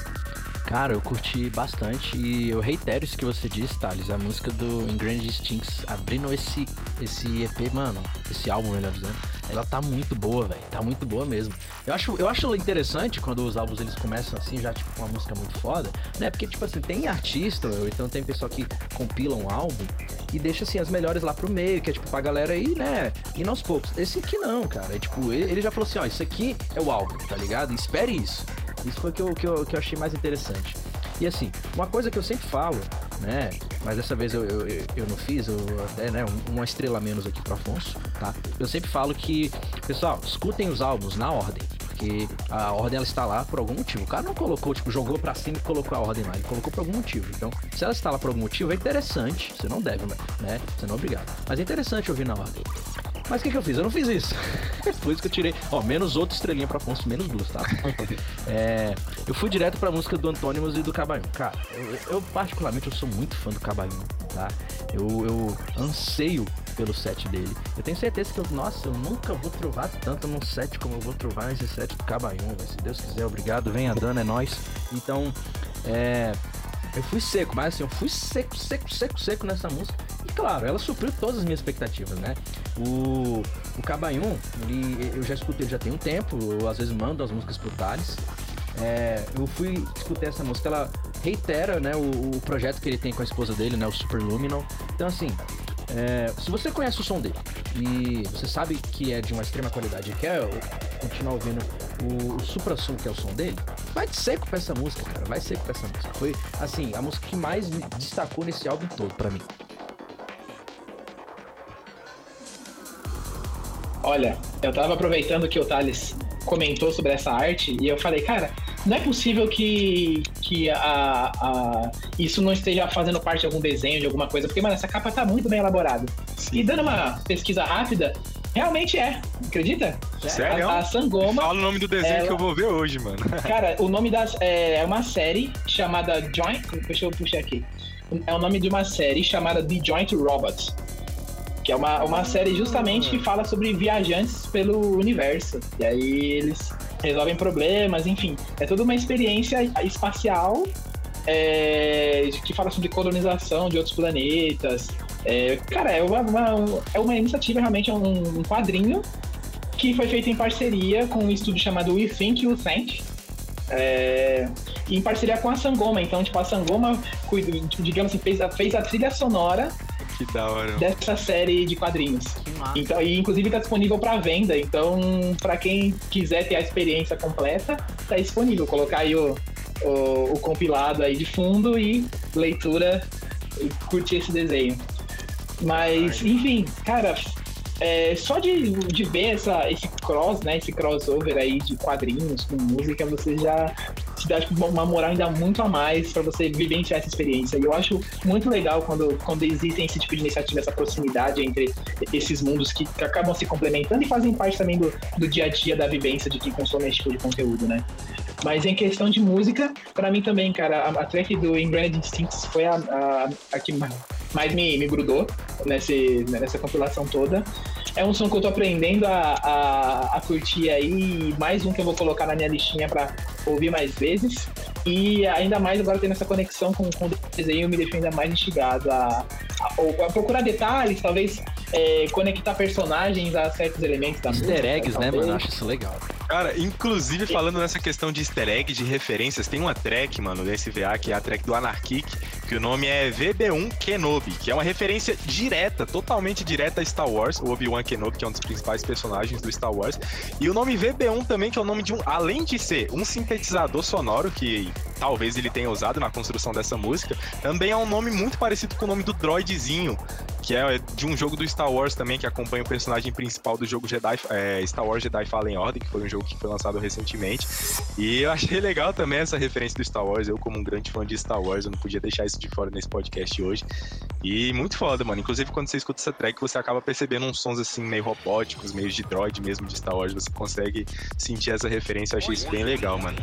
Cara, eu curti bastante e eu reitero isso que você disse, Thales. A música do Ingrained Stinks abrindo esse, esse EP, mano, esse álbum, melhor dizendo, ela tá muito boa, velho. Tá muito boa mesmo. Eu acho, eu acho interessante quando os álbuns eles começam assim, já tipo com uma música muito foda, né? Porque, tipo assim, tem artista, ou então tem pessoal que compila um álbum e deixa assim as melhores lá pro meio, que é tipo pra galera aí, né? E aos poucos. Esse aqui não, cara. É, tipo, ele já falou assim, ó, isso aqui é o álbum, tá ligado? Espere isso. Isso foi o que eu, que, eu, que eu achei mais interessante. E assim, uma coisa que eu sempre falo, né? Mas dessa vez eu, eu, eu não fiz, eu até, né? Uma estrela menos aqui pro Afonso, tá? Eu sempre falo que, pessoal, escutem os álbuns na ordem. Porque a ordem ela está lá por algum motivo. O cara não colocou, tipo, jogou pra cima e colocou a ordem lá. Ele colocou por algum motivo. Então, se ela está lá por algum motivo, é interessante. Você não deve, né? Você não é obrigado. Mas é interessante ouvir na ordem. Mas o que, que eu fiz? Eu não fiz isso. Por isso que eu tirei, ó, menos outra estrelinha pra Afonso, menos duas, tá? é, eu fui direto pra música do Antônimos e do Cabanhão. Cara, eu, eu, particularmente eu sou muito fã do Cabanhão, tá? Eu, eu anseio pelo set dele. Eu tenho certeza que eu, nossa, eu nunca vou trovar tanto num set como eu vou trovar nesse set do Cabanhão, se Deus quiser, obrigado, venha dando, é nós. Então, é, eu fui seco, mas assim, eu fui seco, seco, seco, seco nessa música. E claro, ela supriu todas as minhas expectativas, né? O, o Cabanhum, eu já escutei já tem um tempo, eu às vezes mando as músicas pro Thales. É, eu fui escutar essa música, ela reitera né, o, o, projeto que ele tem com a esposa dele, né, o Super Luminal. Então, assim, é, se você conhece o som dele e você sabe que é de uma extrema qualidade e quer continuar ouvindo o, o supra som que é o som dele, vai seco pra essa música, cara. Vai seco pra essa música. Foi, assim, a música que mais destacou nesse álbum todo para mim. Olha, eu tava aproveitando que o Thales comentou sobre essa arte e eu falei, cara, não é possível que, que a, a, isso não esteja fazendo parte de algum desenho, de alguma coisa, porque, mano, essa capa tá muito bem elaborada. E dando uma pesquisa rápida, realmente é, acredita? Sério? A, a Sangoma. Fala o nome do desenho ela- que eu vou ver hoje, mano. Cara, o nome das é, é uma série chamada Joint. Deixa eu puxar aqui. É o nome de uma série chamada The Joint Robots. Que é uma, uma série justamente que fala sobre viajantes pelo universo. E aí eles resolvem problemas, enfim. É toda uma experiência espacial é, que fala sobre colonização de outros planetas. É, cara, é uma, uma- é uma iniciativa, realmente, é um, um quadrinho que foi feito em parceria com um estúdio chamado We Think You Think. É, em parceria com a Sangoma. Então, tipo, a Sangoma, digamos assim, fez a, fez a trilha sonora Que da hora. dessa série de quadrinhos. Que massa. Então, e inclusive tá disponível para venda. Então, para quem quiser ter a experiência completa, tá disponível. Colocar aí o, o, o compilado aí de fundo e leitura e curtir esse desenho. Mas, enfim, cara, é, só de, de ver essa, esse cross, né? Esse crossover aí de quadrinhos com música, você já te dá tipo, uma- moral ainda muito a mais para você vivenciar essa experiência. E eu acho muito legal quando, quando existem esse tipo de iniciativa, essa proximidade entre esses mundos que, que acabam se complementando e fazem parte também do, do dia a dia da vivência de quem consome esse tipo de conteúdo, né? Mas em questão de música, pra mim também, cara, a, a track do Ingrained Instincts foi a, a, a que ma- mais me, me grudou nesse, nessa compilação toda. É um som que eu tô aprendendo a, a, a curtir aí, mais um que eu vou colocar na minha listinha pra ouvir mais vezes. E ainda mais agora tendo essa conexão com, com o desenho, me deixa ainda mais instigado a, a, ou a procurar detalhes, talvez é, conectar personagens a certos elementos da música. Easter eggs, né, talvez. mano? Eu acho isso legal. Cara, inclusive falando nessa questão de easter egg, de referências, tem uma track, mano, do SVA, que é a track do Anarchic, que o nome é VB1 Kenobi, que é uma referência direta, totalmente direta a Star Wars, o Obi-Wan Kenobi, que é um dos principais personagens do Star Wars. E o nome VB1 também, que é o nome de um, além de ser um sintetizador sonoro, que talvez ele tenha usado na construção dessa música, também é um nome muito parecido com o nome do droidzinho, que é de um jogo do Star Wars também, que acompanha o personagem principal do jogo Jedi, é, Star Wars Jedi Fallen Order, que foi um jogo que foi lançado recentemente. E eu achei legal também essa referência do Star Wars. Eu, como um grande fã de Star Wars, eu não podia deixar isso de fora nesse podcast hoje. E muito foda, mano. Inclusive, quando você escuta essa track, você acaba percebendo uns sons assim, meio robóticos, meio de droid mesmo de Star Wars. Você consegue sentir essa referência. Eu achei isso bem legal, mano.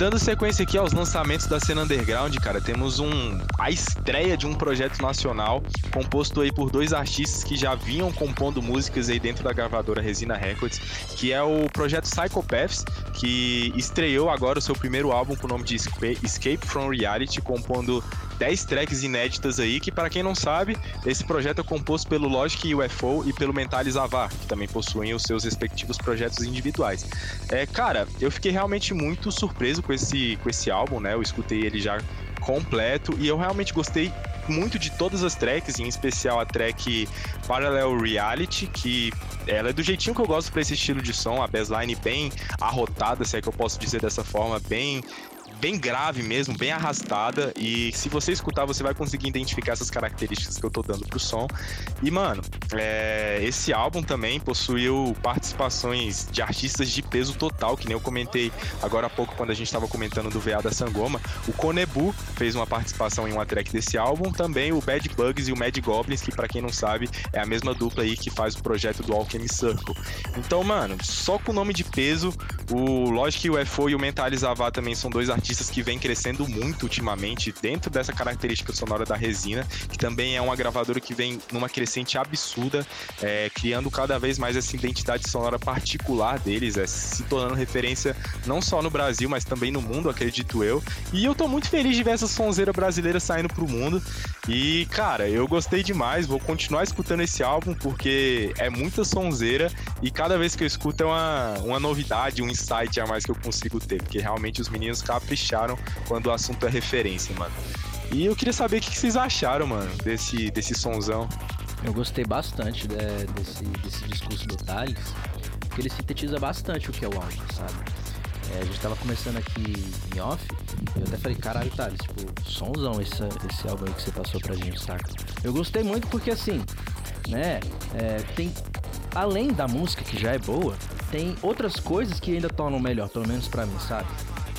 Dando sequência aqui aos lançamentos da cena underground, cara, temos um a estreia de um projeto nacional composto aí por dois artistas que já vinham compondo músicas aí dentro da gravadora Resina Records, que é o projeto Psychopaths, que estreou agora o seu primeiro álbum com o nome de Escape from Reality, compondo 10 tracks inéditas aí, que para quem não sabe, esse projeto é composto pelo Logic UFO e pelo Mentalis Avar, que também possuem os seus respectivos projetos individuais. É, cara, eu fiquei realmente muito surpreso com esse, com esse álbum, né? Eu escutei ele já completo e eu realmente gostei muito de todas as tracks, em especial a track Parallel Reality, que ela é do jeitinho que eu gosto pra esse estilo de som, a bassline bem arrotada, se é que eu posso dizer dessa forma, bem bem grave mesmo, bem arrastada. E se você escutar, você vai conseguir identificar essas características que eu tô dando pro som. E, mano, é, esse álbum também possuiu participações de artistas de peso total, que nem eu comentei agora há pouco quando a gente tava comentando do VA da Sangoma. O Konebu fez uma participação em uma track desse álbum. Também o Bad Bugs e o Mad Goblins, que para quem não sabe, é a mesma dupla aí que faz o projeto do Alchemy Circle. Então, mano, só com o nome de peso, o Logic UFO e o Mentalis Avar também são dois artistas artistas que vem crescendo muito ultimamente dentro dessa característica sonora da resina, que também é uma gravadora que vem numa crescente absurda, é, criando cada vez mais essa identidade sonora particular deles, é, se tornando referência não só no Brasil, mas também no mundo, acredito eu. E eu tô muito feliz de ver essa sonzeira brasileira saindo pro mundo. E, cara, eu gostei demais, vou continuar escutando esse álbum porque é muita sonzeira e cada vez que eu escuto é uma, uma novidade, um insight a mais que eu consigo ter, porque realmente os meninos capricharam quando o assunto é referência, mano. E eu queria saber o que vocês acharam, mano, desse, desse sonzão. Eu gostei bastante né, desse, desse discurso do Thales, porque ele sintetiza bastante o que é o áudio, sabe? É, a gente tava começando aqui em off, eu até falei, caralho, Thales, tipo, sonzão esse, esse álbum aí que você passou pra gente, saca? Eu gostei muito porque, assim, né, é, tem, além da música que já é boa, tem outras coisas que ainda tornam melhor, pelo menos pra mim, sabe?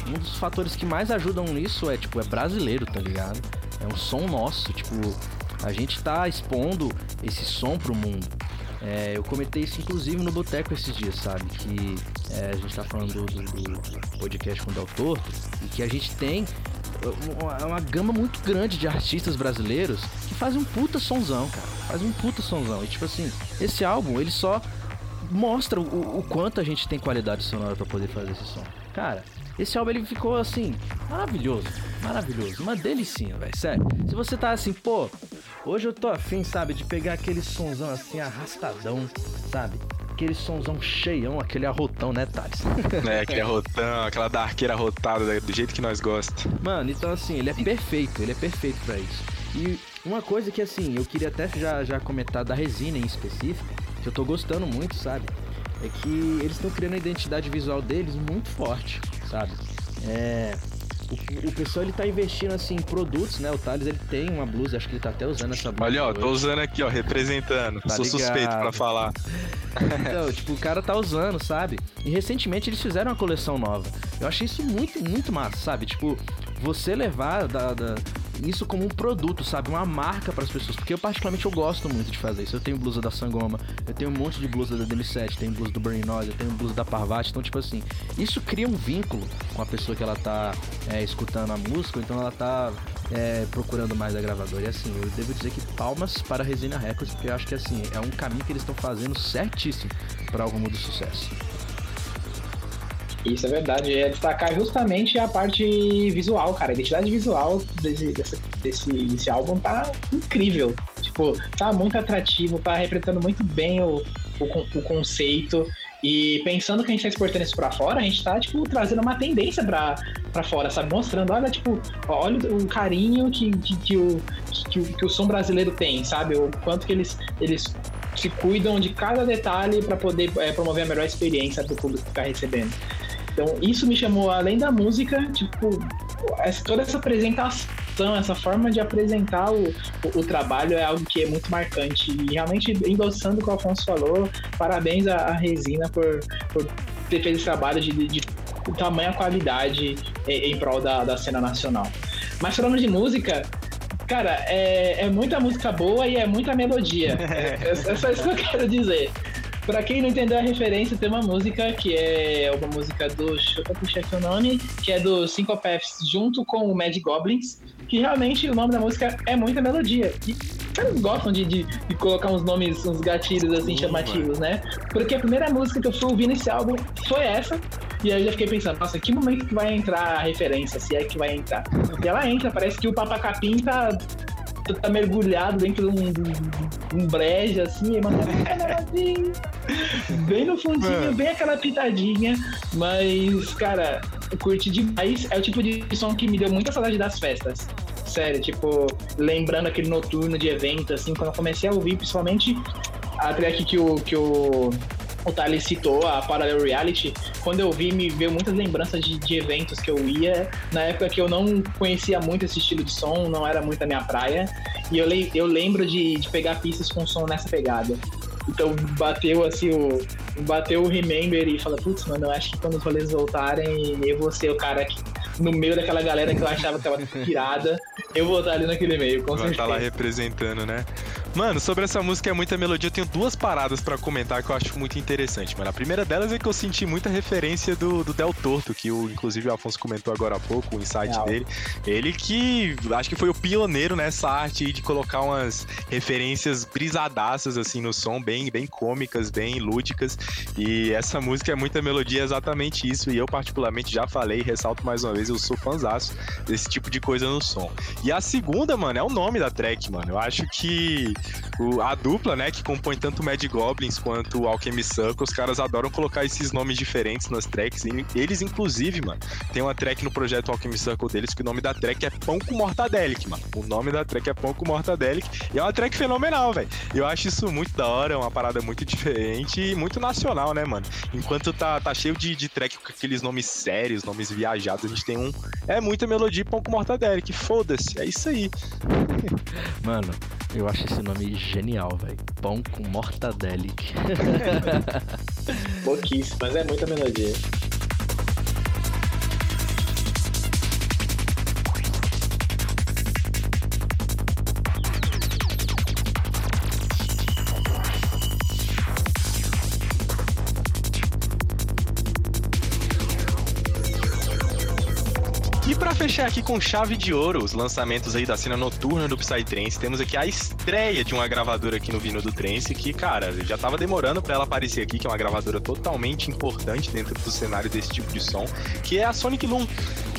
Um dos fatores que mais ajudam nisso é, tipo, é brasileiro, tá ligado? É um som nosso, tipo, a gente tá expondo esse som pro mundo. É, eu comentei isso inclusive no Boteco esses dias, sabe? Que é, a gente tá falando do, do, podcast com o Del Torto e que a gente tem uma, uma, gama muito grande de artistas brasileiros que fazem um puta sonzão, cara. Fazem um puta sonzão. E tipo assim, esse álbum, ele só mostra o, o quanto a gente tem qualidade sonora para poder fazer esse som. Cara, esse álbum ele ficou assim, maravilhoso, maravilhoso, uma delicinha, velho, sério. Se você tá assim, pô, hoje eu tô afim, sabe, de pegar aquele sonzão assim, arrastadão, sabe? Aquele sonzão cheião, aquele arrotão, né, Thales? É, aquele arrotão, aquela darqueira arrotada do jeito que nós gostamos. Mano, então assim, ele é perfeito, ele é perfeito para isso. E uma coisa que assim, eu queria até já, já comentar da resina em específico, que eu tô gostando muito, sabe? É que eles estão criando a identidade visual deles muito forte, sabe? É, o, o, pessoal ele tá investindo assim em produtos, né? O Thales ele tem uma blusa, acho que ele tá até usando essa blusa. Olha, ó, tô usando aqui, ó, representando. Tá Sou ligado. suspeito para falar. Então, tipo, o cara tá usando, sabe? E recentemente eles fizeram uma coleção nova. Eu achei isso muito, muito massa, sabe? Tipo, você levar da, da isso como um produto, sabe? Uma marca para as pessoas. Porque eu, particularmente, eu gosto muito de fazer isso. Eu tenho blusa da Sangoma, eu tenho um monte de blusa da DM7, tenho blusa do Burning Noise, eu tenho blusa da Parvati. Então, tipo assim, isso cria um vínculo com a pessoa que ela tá é, escutando a música, então ela tá é, procurando mais a gravadora. E assim, eu devo dizer que palmas para a Resina Records, porque eu acho que assim, é um caminho que eles estão fazendo certíssimo para o rumo do sucesso. Isso é verdade. É destacar justamente a parte visual, cara. A identidade visual desse, desse, desse, desse álbum tá incrível. Tipo, tá muito atrativo, tá representando muito bem o, o, o conceito. E pensando que a gente tá exportando isso pra fora, a gente tá, tipo, trazendo uma tendência pra, pra fora, sabe? Mostrando, olha, tipo, olha o carinho que, que, que o, que, que, o som brasileiro tem, sabe? O quanto que eles, eles se cuidam de cada detalhe para poder é, promover a melhor experiência do público que tá recebendo. Então, isso me chamou, além da música, tipo, toda essa apresentação, essa forma de apresentar o, o, o, trabalho é algo que é muito marcante. E realmente, endossando o que o Afonso falou, parabéns à, à Resina por, por ter feito esse trabalho de, de, de tamanha qualidade em, em prol da, da cena nacional. Mas falando de música, Cara, é, é, muita música boa e é muita melodia. É, é, é, só isso que eu quero dizer. Pra quem não entendeu a referência, tem uma música que é uma música do. Deixa eu puxar aqui o nome, que é do Syncopaths junto com o Mad Goblins, que realmente o nome da música é muita melodia. E caras gostam de, de, de, colocar uns nomes, uns gatilhos assim chamativos, né? Porque a primeira música que eu fui ouvir nesse álbum foi essa. E aí eu já fiquei pensando, nossa, que momento que vai entrar a referência, se é que vai entrar. E ela entra, parece que o Papa Capim tá tá mergulhado dentro de um, um, um brejo, assim, e manda bem no fundinho, bem aquela pitadinha, mas, cara, curti demais. É o tipo de som que me deu muita saudade das festas. Sério, tipo, lembrando aquele noturno de evento, assim, quando eu comecei a ouvir, principalmente a track que o, que o o Thales citou a Parallel Reality, quando eu vi, me veio muitas lembranças de, de, eventos que eu ia, na época que eu não conhecia muito esse estilo de som, não era muito a minha praia, e eu, le eu lembro de, de pegar pistas com som nessa pegada. Então bateu assim o. Bateu o remember e fala, putz, mano, eu acho que quando os rolês voltarem, eu vou ser o cara que, no meio daquela galera que eu achava que tava pirada, eu vou estar ali naquele meio, com Vai certeza. estar lá representando, né? Mano, sobre essa música é muita melodia, eu tenho duas paradas pra comentar que eu acho muito interessante, mano. A primeira delas é que eu senti muita referência do, do Del Torto, que o, inclusive o Afonso comentou agora há pouco, o insight dele. Ele que acho que foi o pioneiro nessa arte aí de colocar umas referências brisadaças assim no som, bem, bem cômicas, bem lúdicas. E essa música é muita melodia, é exatamente isso. E eu, particularmente, já falei ressalto mais uma vez, eu sou fãzaço desse tipo de coisa no som. E a segunda, mano, é o nome da track, mano. Eu acho que o- a dupla, né, que compõe tanto Mad Goblins quanto o Alchemy Circle, os caras adoram colocar esses nomes diferentes nas tracks. Eles, inclusive, mano, tem uma track no projeto Alchemy Circle deles que o nome da track é Pão com Mortadelic, mano. O nome da track é Pão com Mortadelic. E é uma track fenomenal, velho. Eu acho isso muito da hora, é uma parada muito diferente e muito nacional, né, mano? Enquanto tá, tá cheio de, de track com aqueles nomes sérios, nomes viajados, a gente tem um. É muita melodia Pão com Mortadelic. Foda-se, é isso aí. Mano, eu acho esse nome genial, velho. Pão com mortadelic. Pouquíssimo, mas é muita melodia. Pra fechar aqui com chave de ouro, os lançamentos aí da cena noturna do Psytrance, temos aqui a estreia de uma gravadora aqui no Vino do Trance, que, cara, já tava demorando pra ela aparecer aqui, que é uma gravadora totalmente importante dentro do cenário desse tipo de som, que é a Sonic Loom,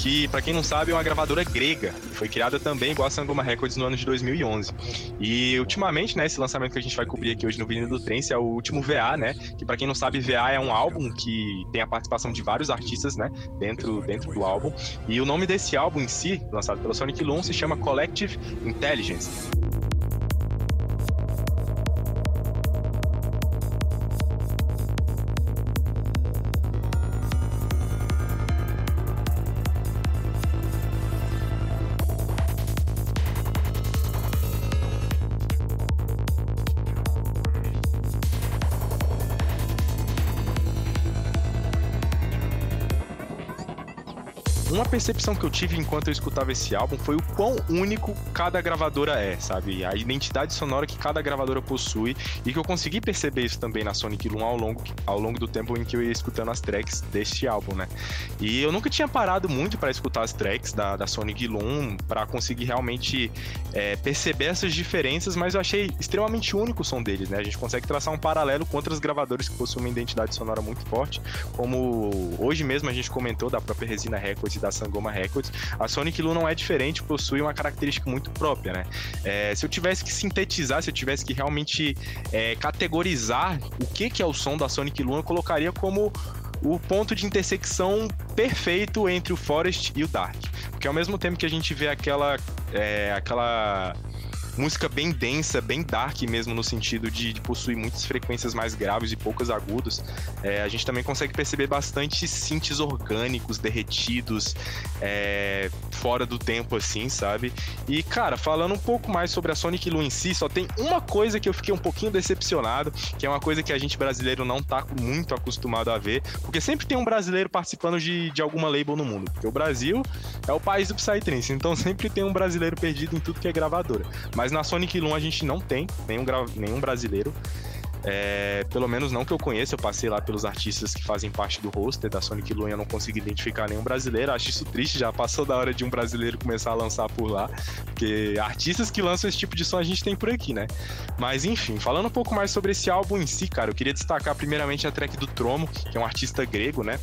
que, pra quem não sabe, é uma gravadora grega, foi criada também igual a Sangoma Records no ano de 2011. E ultimamente, né, esse lançamento que a gente vai cobrir aqui hoje no Vino do Trance é o último VA, né, que pra quem não sabe, VA é um álbum que tem a participação de vários artistas, né, dentro, dentro do álbum. E o nome desse álbum em si, lançado pela Sonic Loom, se chama Collective Intelligence. Percepção que eu tive enquanto eu escutava esse álbum foi o quão único cada gravadora é, sabe? A identidade sonora que cada gravadora possui e que eu consegui perceber isso também na Sonic Loom ao longo, ao longo do tempo em que eu ia escutando as tracks deste álbum, né? E eu nunca tinha parado muito para escutar as tracks da, da Sonic Loom para conseguir realmente é, perceber essas diferenças, mas eu achei extremamente único o som deles, né? A gente consegue traçar um paralelo com outras gravadoras que possuem uma identidade sonora muito forte, como hoje mesmo a gente comentou da própria Resina Records e da Sangoma Records, a Sonic Loom não é diferente, possui uma característica muito própria, né? É, se eu tivesse que sintetizar, se eu tivesse que realmente é, categorizar o que, que é o som da Sonic Loom, eu colocaria como o ponto de intersecção perfeito entre o Forest e o Dark. Porque ao mesmo tempo que a gente vê aquela, é, aquela música bem densa, bem dark mesmo, no sentido de, de possuir muitas frequências mais graves e poucas agudas, é, a gente também consegue perceber bastante synths orgânicos, derretidos, é, fora do tempo, assim, sabe? E, cara, falando um pouco mais sobre a Sonic Loom em si, só tem uma coisa que eu fiquei um pouquinho decepcionado, que é uma coisa que a gente brasileiro não tá muito acostumado a ver, porque sempre tem um brasileiro participando de, de alguma label no mundo, porque o Brasil é o país do Psytrance, então sempre tem um brasileiro perdido em tudo que é gravadora. Mas na Sonic Loom a gente não tem nenhum, nenhum brasileiro. É, pelo menos não que eu conheça, eu passei lá pelos artistas que fazem parte do roster da Sonic Loom e eu não consegui identificar nenhum brasileiro. Acho isso triste, já passou da hora de um brasileiro começar a lançar por lá, porque artistas que lançam esse tipo de som a gente tem por aqui, né? Mas enfim, falando um pouco mais sobre esse álbum em si, cara, eu queria destacar primeiramente a track do Tromo, que é um artista grego, né?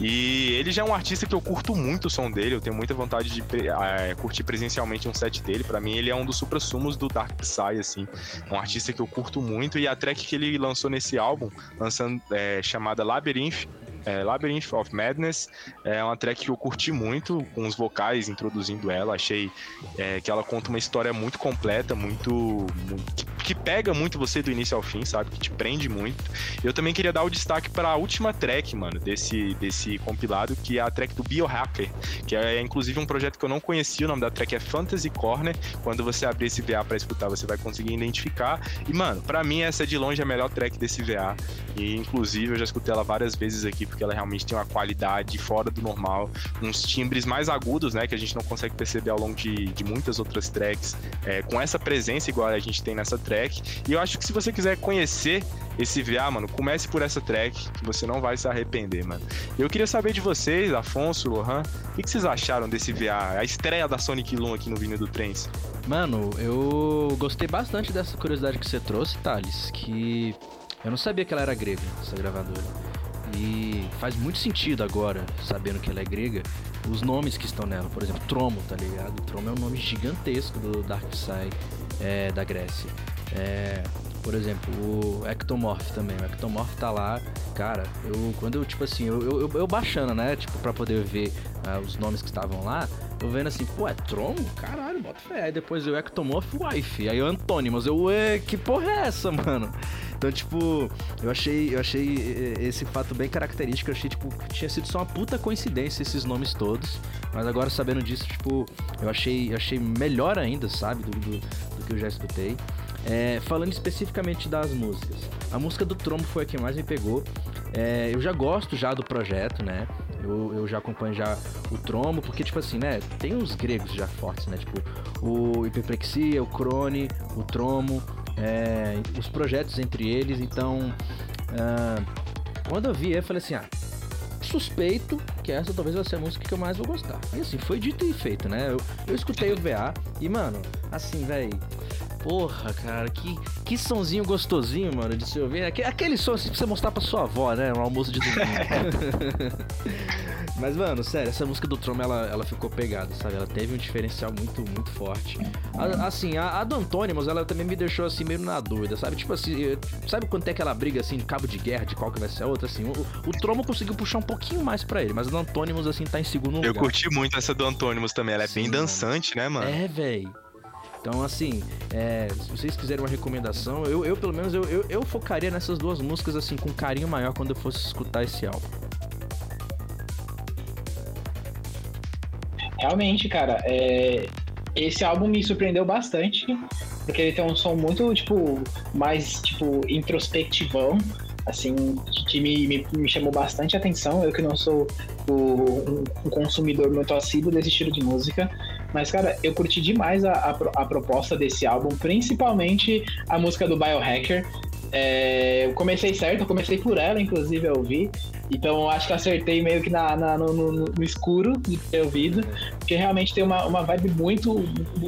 E ele já é um artista que eu curto muito o som dele, eu tenho muita vontade de pre- eh, curtir presencialmente um set dele. Pra mim, ele é um dos supra-sumos do Dark Psy, assim. É um artista que eu curto muito. E a track que ele lançou nesse álbum, lançando eh, chamada Labyrinth, é, Labyrinth of Madness, é uma track que eu curti muito, com os vocais introduzindo ela. Achei é, que ela conta uma história muito completa, muito. muito- que, que pega muito você do início ao fim, sabe? Que te prende muito. Eu também queria dar o destaque para a última track, mano, desse, desse compilado, que é a track do Biohacker, que é inclusive um projeto que eu não conhecia. O nome da track é Fantasy Corner. Quando você abrir esse VA para escutar, você vai conseguir identificar. E, mano, pra mim, essa é de longe a melhor track desse VA. E, inclusive, eu já escutei ela várias vezes aqui porque ela realmente tem uma qualidade fora do normal, uns timbres mais agudos, né, que a gente não consegue perceber ao longo de, de muitas outras tracks, é, com essa presença igual a gente tem nessa track. E eu acho que se você quiser conhecer esse VA, mano, comece por essa track, que você não vai se arrepender, mano. Eu queria saber de vocês, Afonso, Lohan, o que, que vocês acharam desse VA, a estreia da Sonic Loom aqui no Vinho do Trens? Mano, eu gostei bastante dessa curiosidade que você trouxe, Thales, que eu não sabia que ela era grega, essa gravadora. E faz muito sentido agora, sabendo que ela é grega, os nomes que estão nela. Por exemplo, Tromo, tá ligado? Tromo é um nome gigantesco do Dark Side é, da Grécia. É, por exemplo, o Ectomorph também. O Ectomorph tá lá, cara, eu quando eu, tipo assim, eu, eu, eu baixando, né, tipo, pra poder ver uh, os nomes que estavam lá, eu vendo assim, pô, é Tromo? Caralho, bota fé. Aí depois eu Ectomorph Wife. Aí o Antônimos, eu, ué, que porra é essa, mano? Então, tipo, eu achei, eu achei esse fato bem característico. Eu achei, tipo, que tinha sido só uma puta coincidência esses nomes todos. Mas agora, sabendo disso, tipo, eu achei, eu achei melhor ainda, sabe, do, do, do que eu já escutei. É, falando especificamente das músicas, a música do Trombo foi a que mais me pegou. É, eu já gosto já do projeto, né? Eu, eu já acompanho já o Trombo, porque, tipo assim, né? Tem uns gregos já fortes, né? Tipo, o Hiperplexia, o Crone, o Tromo, é, os projetos entre eles. Então, uh, quando eu vi, eu falei assim, ah, suspeito que essa talvez vai ser a música que eu mais vou gostar. E assim, foi dito e feito, né? Eu, eu escutei o VA e, mano, assim, velho Porra, cara, que, que sonzinho gostosinho, mano, de se ouvir. Aquele som assim pra você mostrar pra sua avó, né? Um almoço de domingo. Mas, mano, sério, essa música do Trom, ela, ela ficou pegada, sabe? Ela teve um diferencial muito, muito forte. A, assim, a, a do Antônimos, ela também me deixou, assim, meio na dúvida, sabe? Tipo assim, sabe quando tem aquela briga, assim, de cabo de guerra, de qual que vai ser a outra? Assim, o, o Tromo conseguiu puxar um pouquinho mais pra ele, mas a do Antônimos, assim, tá em segundo lugar. Eu curti muito essa do Antônimos também, ela é Sim, bem dançante, mano. né, mano? É, velho. Então, assim, é, se vocês quiserem uma recomendação, eu, eu pelo menos, eu, eu, eu, focaria nessas duas músicas, assim, com carinho maior quando eu fosse escutar esse álbum. Realmente, cara, é, esse álbum me surpreendeu bastante, porque ele tem um som muito, tipo, mais, tipo, introspectivão, assim, que me, me, me chamou bastante atenção. Eu que não sou o, um, um consumidor muito assíduo desse estilo de música, mas, cara, eu curti demais a, a, a proposta desse álbum, principalmente a música do Biohacker. É, eu comecei certo, eu comecei por ela, inclusive, a ouvir. Então acho que acertei meio que na, na no, no, no, escuro de ter ouvido, porque realmente tem uma, uma vibe muito,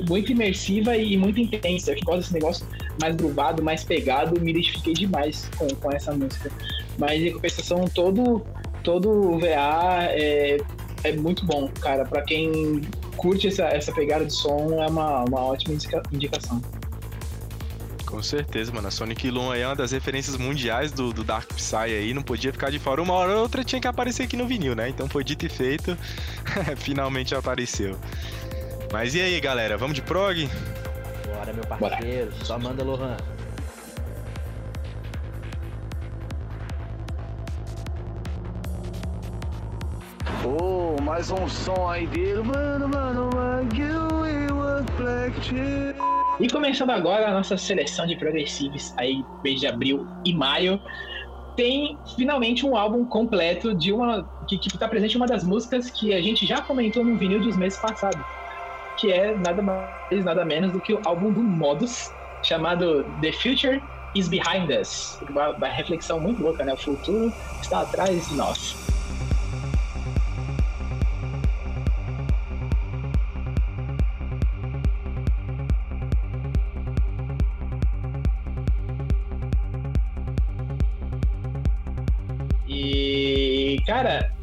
muito imersiva e muito intensa. Eu gosto desse negócio mais gruvado, mais pegado, me identifiquei demais com, com essa música. Mas em compensação, todo, todo VA é, é muito bom, cara. Para quem curte essa, essa pegada de som, é uma, uma ótima indica, indicação. Com certeza, mano. A Sonic Loom aí é uma das referências mundiais do, do Dark Psy aí. Não podia ficar de fora. Uma hora ou outra tinha que aparecer aqui no vinil, né? Então foi dito e feito. Finalmente apareceu. Mas e aí, galera? Vamos de prog? Bora, meu parceiro. Bora. Só manda, Lohan. Oh, mais um som aí dele, mano, mano, E começando agora a nossa seleção de progressivos aí, mês de abril e maio, tem finalmente um álbum completo de uma que, que tá presente uma das músicas que a gente já comentou no vinil dos meses passados, que é nada mais nada menos do que o álbum do Modus, chamado The Future is Behind Us. Uma, uma reflexão muito louca, né? O futuro está atrás de nós.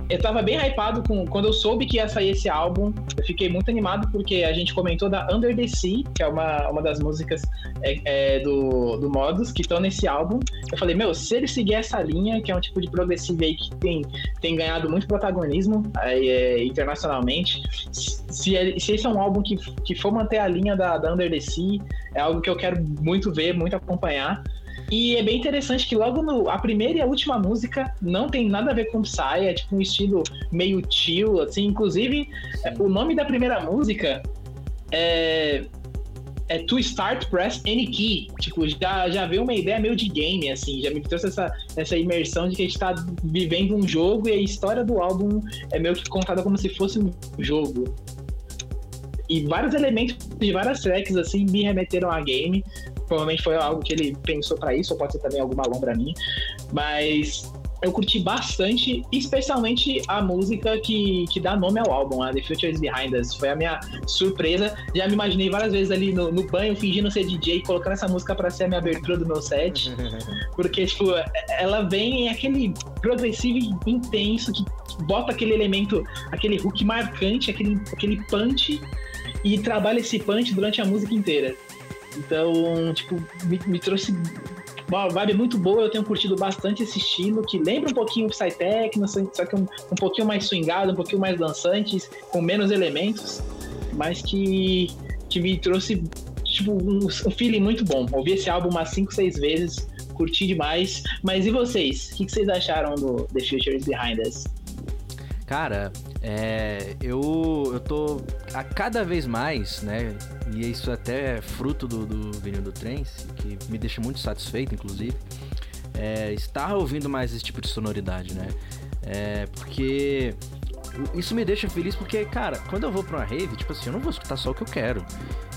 Eu tava bem hypado com, quando eu soube que ia sair esse álbum. Eu fiquei muito animado porque a gente comentou da Under the Sea, que é uma, uma das músicas é, é, do, do Modus, que estão nesse álbum. Eu falei, meu, se ele seguir essa linha, que é um tipo de progressivo aí que tem, tem ganhado muito protagonismo é, internacionalmente, se, ele, se esse é um álbum que, que for manter a linha da, da Under the Sea, é algo que eu quero muito ver, muito acompanhar. E é bem interessante que logo no, a primeira e a última música não tem nada a ver com Psy, é tipo um estilo meio chill, assim. Inclusive, o nome da primeira música é, é To Start Press Any Key. Tipo, já, já veio uma ideia meio de game, assim. Já me trouxe essa, essa imersão de que a gente tá vivendo um jogo e a história do álbum é meio que contada como se fosse um jogo. E vários elementos de várias tracks, assim, me remeteram a game. Provavelmente foi algo que ele pensou para isso, ou pode ser também alguma lombra minha. Mas eu curti bastante, especialmente a música que, que dá nome ao álbum, a The Future is Behind Us. Foi a minha surpresa. Já me imaginei várias vezes ali no, no banho, fingindo ser DJ, colocando essa música para ser a minha abertura do meu set. Porque, tipo, ela vem em aquele progressivo intenso que bota aquele elemento, aquele hook marcante, aquele, aquele punch, e trabalha esse punch durante a música inteira. Então, tipo, me, me trouxe uma vibe muito boa, eu tenho curtido bastante esse estilo, que lembra um pouquinho o Psytechno, só que um, um pouquinho mais swingado, um pouquinho mais dançante, com menos elementos, mas que, que me trouxe tipo, um, um feeling muito bom. Ouvi esse álbum umas 5, 6 vezes, curti demais. Mas e vocês? O que, que vocês acharam do The Future is Behind Us? Cara, é, eu, eu tô a cada vez mais, né? E isso até é fruto do, do vinil do Trance, que me deixa muito satisfeito, inclusive. É, estar ouvindo mais esse tipo de sonoridade, né? É, porque isso me deixa feliz porque, cara, quando eu vou pra uma rave, tipo assim, eu não vou escutar só o que eu quero.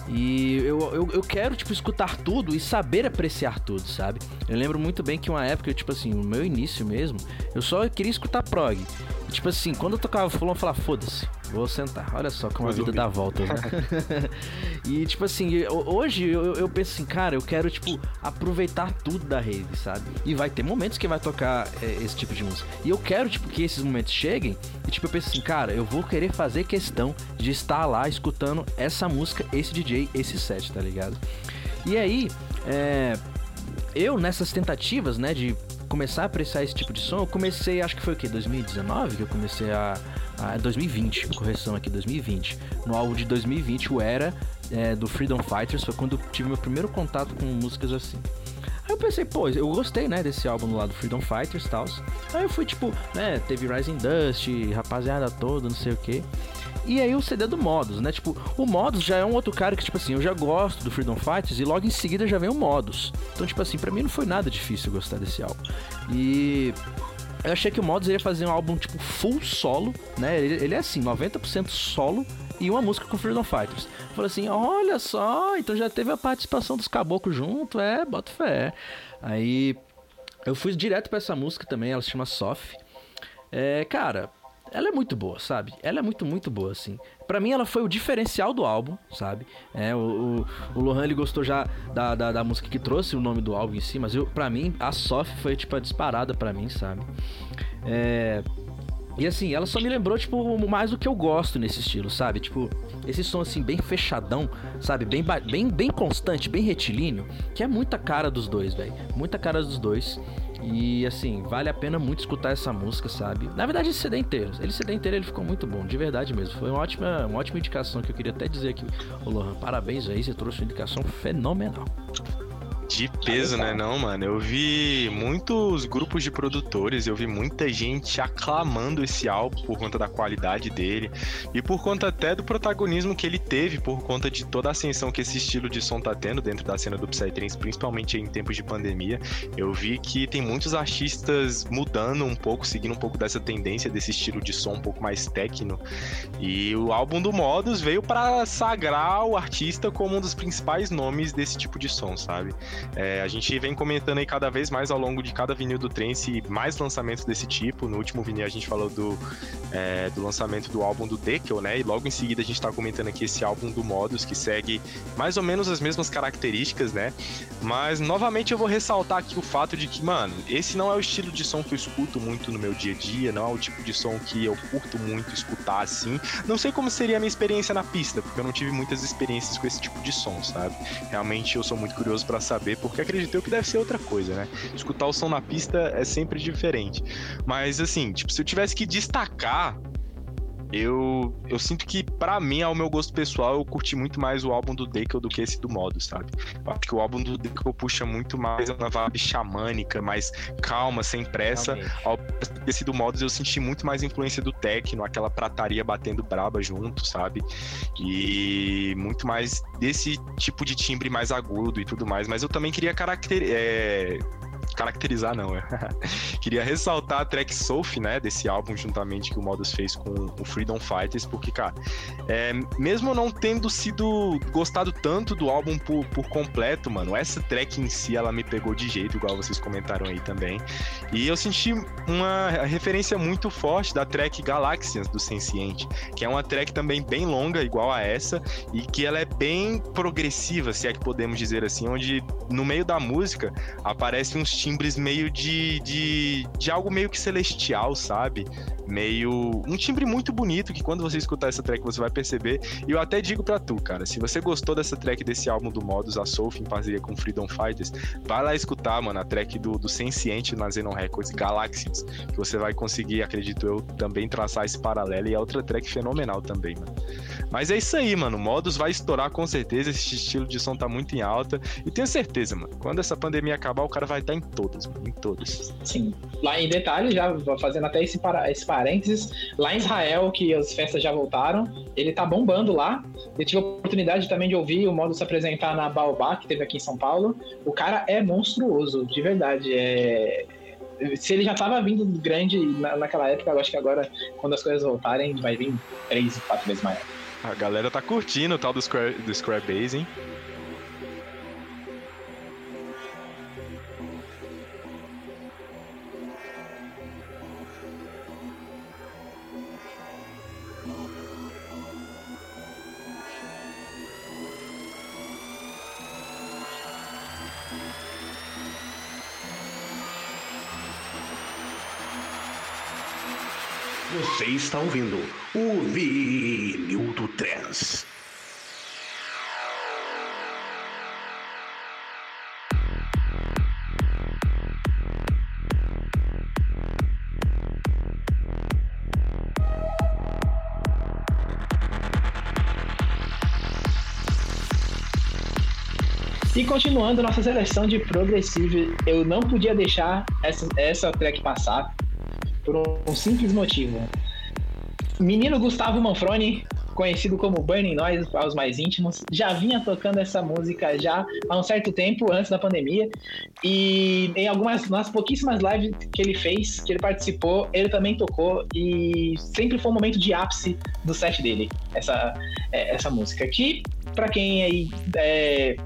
E eu, eu, eu, quero, tipo, escutar tudo e saber apreciar tudo, sabe? Eu lembro muito bem que uma época, tipo assim, no meu início mesmo, eu só queria escutar prog. Tipo assim, quando eu tocava fulano, eu falava, foda-se, vou sentar. Olha só como a vida dá volta, né? e, tipo assim, hoje eu, eu, penso assim, cara, eu quero, tipo, aproveitar tudo da rave, sabe? E vai ter momentos que vai tocar é, esse tipo de música. E eu quero, tipo, que esses momentos cheguem e, tipo, eu penso assim, cara, eu vou querer fazer questão de estar lá escutando essa música, esse DJ, esse set, tá ligado? E aí, é, eu nessas tentativas, né, de começar a apreciar esse tipo de som, eu comecei, acho que foi o que, 2019 que eu comecei a, a 2020, correção aqui, 2020. No álbum de 2020, o Era é, do Freedom Fighters foi quando eu tive meu primeiro contato com músicas assim. Aí eu pensei, pô, eu gostei, né, desse álbum do lado Freedom Fighters e tal. Aí eu fui, tipo, né, teve Rising Dust, rapaziada toda, não sei o que. E aí o CD do Modus, né? Tipo, o Modus já é um outro cara que, tipo assim, eu já gosto do Freedom Fighters e logo em seguida já vem o Modus. Então, tipo assim, pra mim não foi nada difícil gostar desse álbum. E eu achei que o Modus ia fazer um álbum, tipo, full solo, né? Ele, ele é assim, 90% solo e uma música com Freedom Fighters. Eu falei assim, olha só, então já teve a participação dos caboclos junto, é, bota fé. Aí eu fui direto para essa música também, ela se chama Soft. É, cara, ela é muito boa, sabe? Ela é muito, muito boa, assim. Para mim, ela foi o diferencial do álbum, sabe? É, o, o, o Lohan, ele gostou já da, da, da, música que trouxe o nome do álbum em si, mas eu, pra mim, a Soft foi, tipo, a disparada para mim, sabe? É... E assim, ela só me lembrou, tipo, mais do que eu gosto nesse estilo, sabe? Tipo, esse som assim, bem fechadão, sabe? Bem, bem, bem constante, bem retilíneo, que é muita cara dos dois, velho. Muita cara dos dois. E assim, vale a pena muito escutar essa música, sabe? Na verdade, esse CD inteiro. Ele CD inteiro ele ficou muito bom, de verdade mesmo. Foi uma ótima, uma ótima indicação que eu queria até dizer aqui. Ô Lohan, parabéns aí, você trouxe uma indicação fenomenal. De peso, né? Não, mano. Eu vi muitos grupos de produtores, eu vi muita gente aclamando esse álbum por conta da qualidade dele e por conta até do protagonismo que ele teve, por conta de toda a ascensão que esse estilo de som tá tendo dentro da cena do Psytrance, principalmente em tempos de pandemia. Eu vi que tem muitos artistas mudando um pouco, seguindo um pouco dessa tendência desse estilo de som um pouco mais técnico. E o álbum do Modus veio para sagrar o artista como um dos principais nomes desse tipo de som, sabe? É, a gente vem comentando aí cada vez mais ao longo de cada vinil do Trance mais lançamentos desse tipo. No último vinil a gente falou do, é, do lançamento do álbum do Dekel, né? E logo em seguida a gente tá comentando aqui esse álbum do Modus, que segue mais ou menos as mesmas características, né? Mas novamente eu vou ressaltar aqui o fato de que, mano, esse não é o estilo de som que eu escuto muito no meu dia a dia, não é o tipo de som que eu curto muito escutar assim. Não sei como seria a minha experiência na pista, porque eu não tive muitas experiências com esse tipo de som, sabe? Realmente eu sou muito curioso para saber saber, porque acredito eu que deve ser outra coisa, né? Escutar o som na pista é sempre diferente. Mas assim, tipo, se eu tivesse que destacar eu, eu sinto que, para mim, ao meu gosto pessoal, eu curti muito mais o álbum do Dekel do que esse do Modus, sabe? Eu acho que o álbum do Dekel puxa muito mais uma vibe xamânica, mais calma, sem pressa. Ao esse do Modus eu senti muito mais influência do techno, aquela prataria batendo braba junto, sabe? E muito mais desse tipo de timbre mais agudo e tudo mais. Mas eu também queria caracter... é, caracterizar, não, é. Queria ressaltar a track Sophie, né, desse álbum, juntamente que o Modus fez com o Freedom Fighters, porque, cara, é, mesmo não tendo sido gostado tanto do álbum por, por completo, mano, essa track em si, ela me pegou de jeito, igual vocês comentaram aí também. E eu senti uma referência muito forte da track Galaxians, do Senciente, que é uma track também bem longa, igual a essa, e que ela é bem progressiva, se é que podemos dizer assim, onde no meio da música aparecem uns timbres meio de, de, de algo meio que celestial, sabe? Meio. Um timbre muito bonito que quando você escutar essa track você vai perceber. E eu até digo pra tu, cara, se você gostou dessa track desse álbum do Modus, a Soul, em parceria com Freedom Fighters, vai lá escutar, mano, a track do, do Senciente na Xenon Records, Galaxies, que você vai conseguir, acredito eu, também traçar esse paralelo. E é outra track fenomenal também, mano. Mas é isso aí, mano. Modus vai estourar com certeza. Esse estilo de som tá muito em alta. E tenho certeza, mano. Quando essa pandemia acabar, o cara vai estar em todas, mano. Em todas. Sim. Lá em detalhe, já fazendo até esse, para, esse parênteses, lá em Israel, que as festas já voltaram, ele tá bombando lá. Eu tive a oportunidade também de ouvir o modo se apresentar na Baobá, que teve aqui em São Paulo. O cara é monstruoso, de verdade. É... Se ele já tava vindo grande na, naquela época, eu acho que agora, quando as coisas voltarem, vai vir três, quatro vezes maior. A galera tá curtindo o tal do Square, do Square Base, hein? Está ouvindo o Vinil do Trans. E continuando nossa seleção de progressive, eu não podia deixar essa, essa track passar por um simples motivo. Menino Gustavo Manfroni, conhecido como Burning Noise aos mais íntimos, já vinha tocando essa música já há um certo tempo, antes da pandemia, e em algumas, nas pouquíssimas lives que ele fez, que ele participou, ele também tocou, e sempre foi um momento de ápice do set dele, essa, é, essa música. Que, para quem aí é,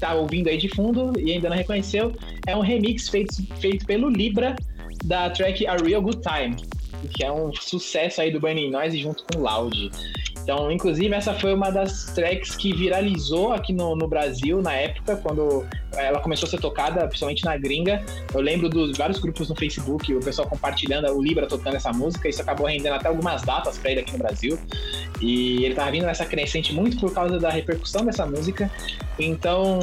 tá ouvindo aí de fundo e ainda não reconheceu, é um remix feito, feito pelo Libra da track A Real Good Time, que é um sucesso aí do Burning Noise junto com Loud. Então, inclusive, essa foi uma das tracks que viralizou aqui no, no Brasil na época, quando ela começou a ser tocada, principalmente na gringa. Eu lembro dos vários grupos no Facebook, o pessoal compartilhando o Libra tocando essa música. Isso acabou rendendo até algumas datas para ele aqui no Brasil. E ele tava vindo nessa crescente muito por causa da repercussão dessa música. Então,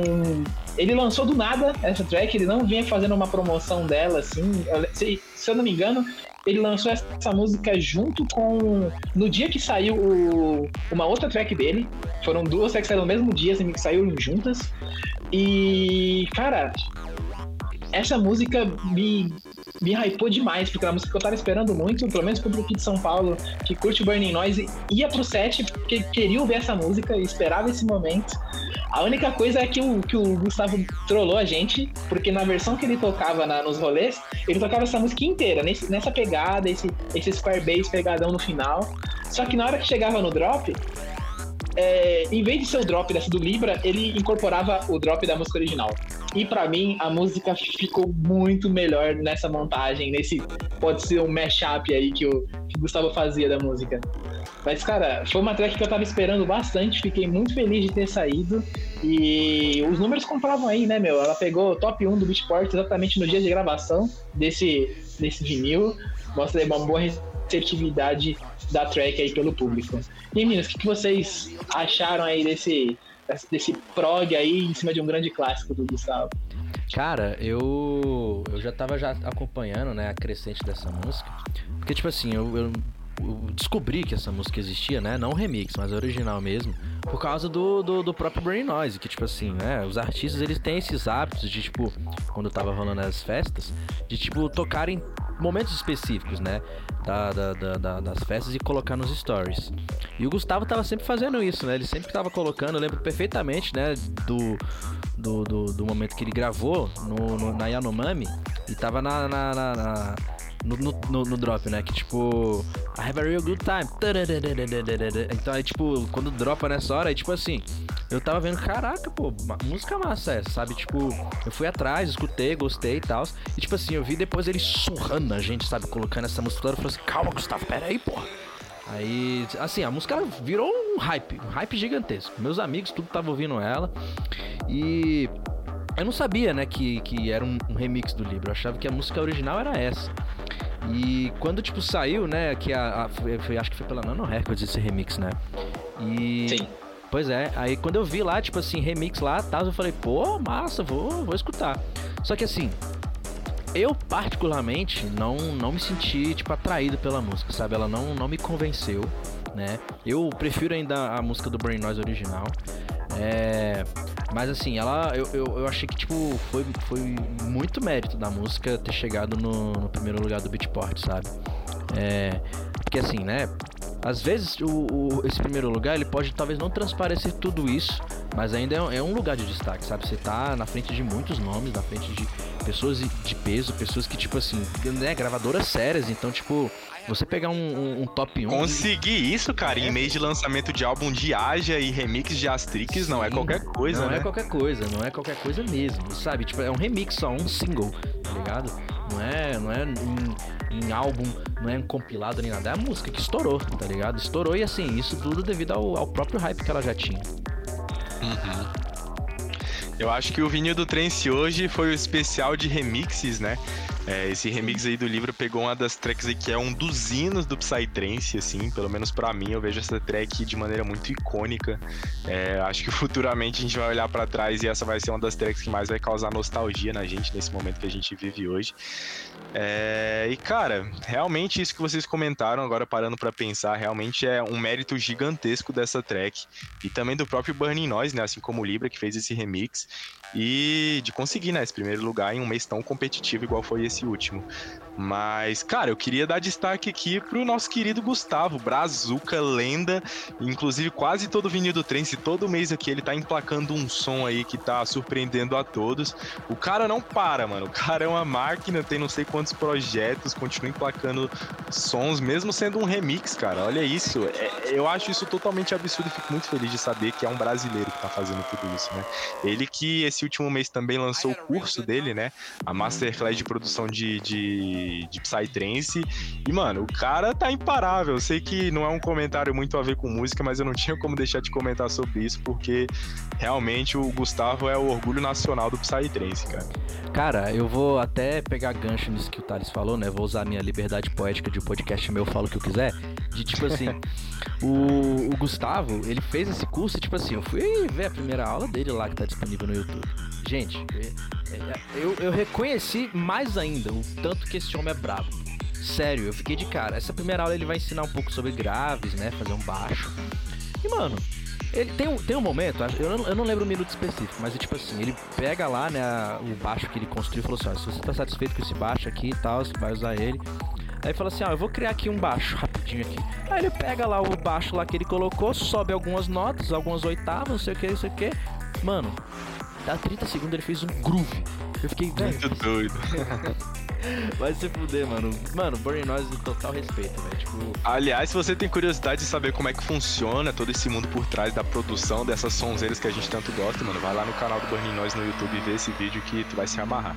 ele lançou do nada essa track, ele não vinha fazendo uma promoção dela, assim. Eu- se, se eu não me engano, ele lançou essa música junto com. No dia que saiu o- uma outra track dele. Foram duas tracks que saíram no mesmo dia, assim, que saíram juntas. E, cara, essa música me, me hypou demais, porque era uma música que eu tava esperando muito, pelo menos pro público de São Paulo, que curte Burning Noise, ia pro set porque queria ouvir essa música e esperava esse momento. A única coisa é que o, que o Gustavo trollou a gente, porque na versão que ele tocava na- nos rolês, ele tocava essa música inteira, nesse- nessa pegada, esse, esse Square Bass pegadão no final. Só que na hora que chegava no drop, é, em vez de ser o drop dessa do Libra, ele incorporava o drop da música original. E pra mim, a música ficou muito melhor nessa montagem, nesse. Pode ser um mashup aí que o, que o Gustavo fazia da música. Mas, cara, foi uma track que eu tava esperando bastante, fiquei muito feliz de ter saído. E os números comprovam aí, né, meu? Ela pegou o top 1 do Beatport exatamente no dia de gravação desse, desse vinil. Mostra uma boa receptividade da track aí pelo público. E meninas, o que, que vocês acharam aí desse, desse prog aí em cima de um grande clássico do Gustavo? Cara, eu eu já tava já acompanhando, né, a crescente dessa música. Porque, tipo assim, eu eu descobri que essa música existia, né? Não remix, mas original mesmo. Por causa do, do, do próprio Brain Noise, que, tipo assim, né? Os artistas, eles têm esses hábitos de, tipo, quando tava rolando as festas, de, tipo, tocarem momentos específicos, né? Da, da, da, das festas e colocar nos stories. E o Gustavo tava sempre fazendo isso, né? Ele sempre tava colocando, eu lembro perfeitamente, né? Do, do, do, do momento que ele gravou no, no, na Yanomami e tava na, na, na, na no, no, no, drop, né? Que tipo, I have a real good time. Então aí, tipo, quando dropa nessa hora, aí, tipo assim, eu tava vendo, caraca, pô, música massa essa, sabe? Tipo, eu fui atrás, escutei, gostei e tal. E tipo assim, eu vi depois ele surrando a gente, sabe? Colocando essa música toda. Eu falei assim, calma, Gustavo, pera aí, porra. Aí, assim, a música virou um hype, um hype gigantesco. Meus amigos, tudo tava ouvindo ela. E eu não sabia, né, que, que era um, um remix do livro. Eu achava que a música original era essa. E quando, tipo, saiu, né, que a, a foi, acho que foi pela Nano Records esse remix, né? E... Sim. Pois é, aí quando eu vi lá, tipo assim, remix lá, tal, eu falei, pô, massa, vou, vou escutar. Só que assim, eu particularmente não, não me senti, tipo, atraído pela música, sabe? Ela não, não me convenceu, né? Eu prefiro ainda a música do Brain Noise original. É... Mas assim, ela. Eu, eu, eu, achei que, tipo, foi, foi muito mérito da música ter chegado no, no primeiro lugar do Beatport, sabe? É. Porque assim, né? Às vezes o, o, esse primeiro lugar ele pode talvez não transparecer tudo isso, mas ainda é, é, um lugar de destaque, sabe? Você tá na frente de muitos nomes, na frente de pessoas de peso, pessoas que, tipo assim, né, gravadoras sérias, então, tipo, você pegar um, um, um top 1. Conseguir isso, cara, é. em mês de lançamento de álbum de Aja e remix de Astrix, não é qualquer coisa, não né? Não é qualquer coisa, não é qualquer coisa mesmo, sabe? Tipo, é um remix só, um single, tá ligado? Não é, não é em, em álbum, não é um compilado nem nada, é a música que estourou, tá ligado? Estourou e assim, isso tudo devido ao, ao próprio hype que ela já tinha. Uhum. Eu acho que o vinil do Trance hoje foi o especial de remixes, né? É, esse remix aí do livro pegou uma das tracks aí que é um dos hinos do Psytrance, assim, pelo menos para mim, eu vejo essa track de maneira muito icônica. É, acho que futuramente a gente vai olhar para trás e essa vai ser uma das tracks que mais vai causar nostalgia na gente nesse momento que a gente vive hoje. É, e cara, realmente isso que vocês comentaram, agora parando para pensar, realmente é um mérito gigantesco dessa track e também do próprio Burning Noise, né, assim como o Libra que fez esse remix e de conseguir, né, esse primeiro lugar em um mês tão competitivo igual foi esse último. Mas, cara, eu queria dar destaque aqui pro nosso querido Gustavo, Brazuca, lenda. Inclusive, quase todo vinil do Trance, todo mês aqui, ele tá emplacando um som aí que tá surpreendendo a todos. O cara não para, mano. O cara é uma máquina, tem não sei quantos projetos, continua emplacando sons, mesmo sendo um remix, cara. Olha isso. É, eu acho isso totalmente absurdo e fico muito feliz de saber que é um brasileiro que tá fazendo tudo isso, né? Ele que esse último mês também lançou o curso dele, né? A Masterclass de produção de, de de, Psytrance. E, mano, o cara tá imparável. Eu sei que não é um comentário muito a ver com música, mas eu não tinha como deixar de comentar sobre isso, porque realmente o Gustavo é o orgulho nacional do Psytrance, cara. Cara, eu vou até pegar gancho nisso que o Thales falou, né? Vou usar minha liberdade poética de podcast meu, falo o que eu quiser. De tipo assim, o, o Gustavo, ele fez esse curso, tipo assim, eu fui ver a primeira aula dele lá que tá disponível no YouTube. Gente, é, é, eu, eu reconheci mais ainda o tanto que esse homem é brabo. Sério, eu fiquei de cara. Essa primeira aula ele vai ensinar um pouco sobre graves, né? Fazer um baixo. E, mano, ele tem um, tem um momento, eu não, eu não lembro o minuto específico, mas é tipo assim, ele pega lá, né, o baixo que ele construiu e falou assim, ó, se você tá satisfeito com esse baixo aqui e tal, você vai usar ele. Aí fala assim, ó, eu vou criar aqui um baixo rapidinho aqui. Aí ele pega lá o baixo lá que ele colocou, sobe algumas notas, algumas oitavas, não sei o que, não sei o que. Mano, dá 30 segundos ele fez um groove. Eu fiquei, velho. Muito doido. Vai se fuder, mano. Mano, Burning Noise total respeito, velho. Tipo... Aliás, se você tem curiosidade de saber como é que funciona todo esse mundo por trás da produção dessas sonzeiras que a gente tanto gosta, mano, vai lá no canal do Burning Noise no YouTube e vê esse vídeo que tu vai se amarrar.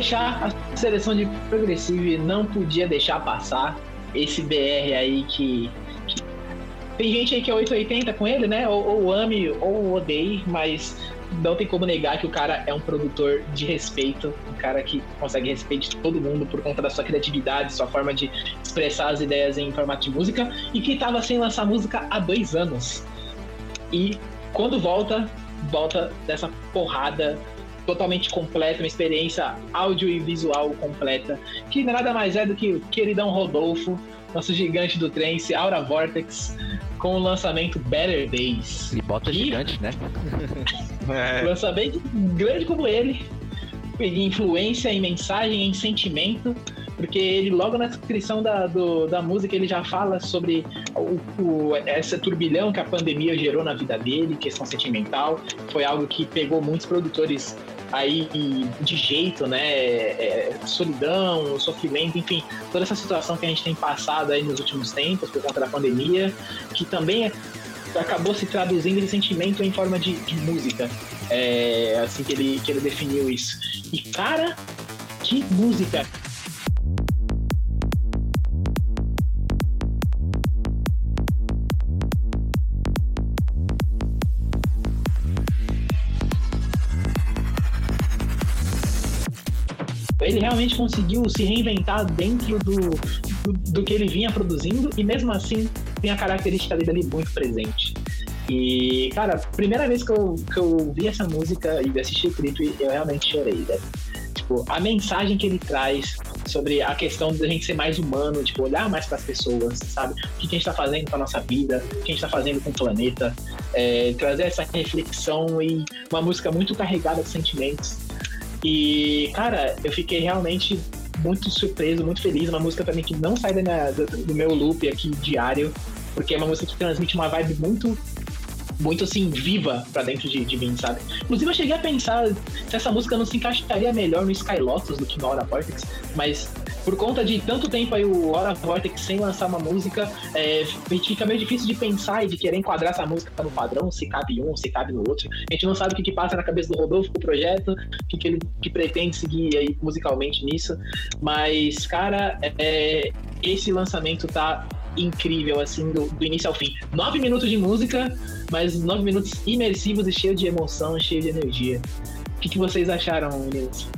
Fechar a seleção de Progressive, não podia deixar passar esse BR aí que, tem gente aí que é 880 com ele, né? Ou, ou ame ou odeie, mas não tem como negar que o cara é um produtor de respeito, um cara que consegue respeito de todo mundo por conta da sua criatividade, sua forma de expressar as ideias em formato de música, e que estava sem lançar música há dois anos. E quando volta, volta dessa porrada totalmente completa, uma experiência áudio e visual completa, que nada mais é do que o queridão Rodolfo, nosso gigante do trance, Aura Vortex, com o lançamento Better Days. E bota Que- gigante, né? É, Lançamento grande como ele, em influência, em mensagem, em sentimento, porque ele logo na descrição da, do- da música ele já fala sobre o, o- essa turbilhão que a pandemia gerou na vida dele, questão sentimental, foi algo que pegou muitos produtores aí de jeito, né? É, solidão, sofrimento, enfim, toda essa situação que a gente tem passado aí nos últimos tempos por conta da pandemia, que também é- acabou se traduzindo esse sentimento em forma de, de música. É assim que ele, que ele definiu isso. E cara, que música! Conseguiu se reinventar dentro do, do, do que ele vinha produzindo e mesmo assim tem a característica dele ali muito presente. E, cara, primeira vez que eu, que eu vi essa música e assisti o clipe, eu realmente chorei, velho. Tipo, a mensagem que ele traz sobre a questão da gente ser mais humano, tipo, olhar mais para as pessoas, sabe? O que a gente tá fazendo com a nossa vida, o que a gente tá fazendo com o planeta, é, trazer essa reflexão e uma música muito carregada de sentimentos. E, cara, eu fiquei realmente muito surpreso, muito feliz. Uma música também que não sai da minha- do, meu loop aqui diário, porque é uma música que transmite uma vibe muito muito assim, viva pra dentro de, de mim, sabe? Inclusive eu cheguei a pensar se essa música não se encaixaria melhor no Sky Lotus do que no Aura Vortex, mas por conta de tanto tempo aí o Aura Vortex sem lançar uma música, é, fica meio difícil de pensar e de querer enquadrar essa música no padrão, se cabe um, se cabe no outro. A gente não sabe o que, que passa na cabeça do Rodolfo o projeto, o que, que ele que pretende seguir aí musicalmente nisso, mas, cara, é, esse lançamento tá incrível, assim, do, do início ao fim. Nove minutos de música, mas nove minutos imersivos e cheio de emoção, cheio de energia. O que, que vocês acharam, meninos?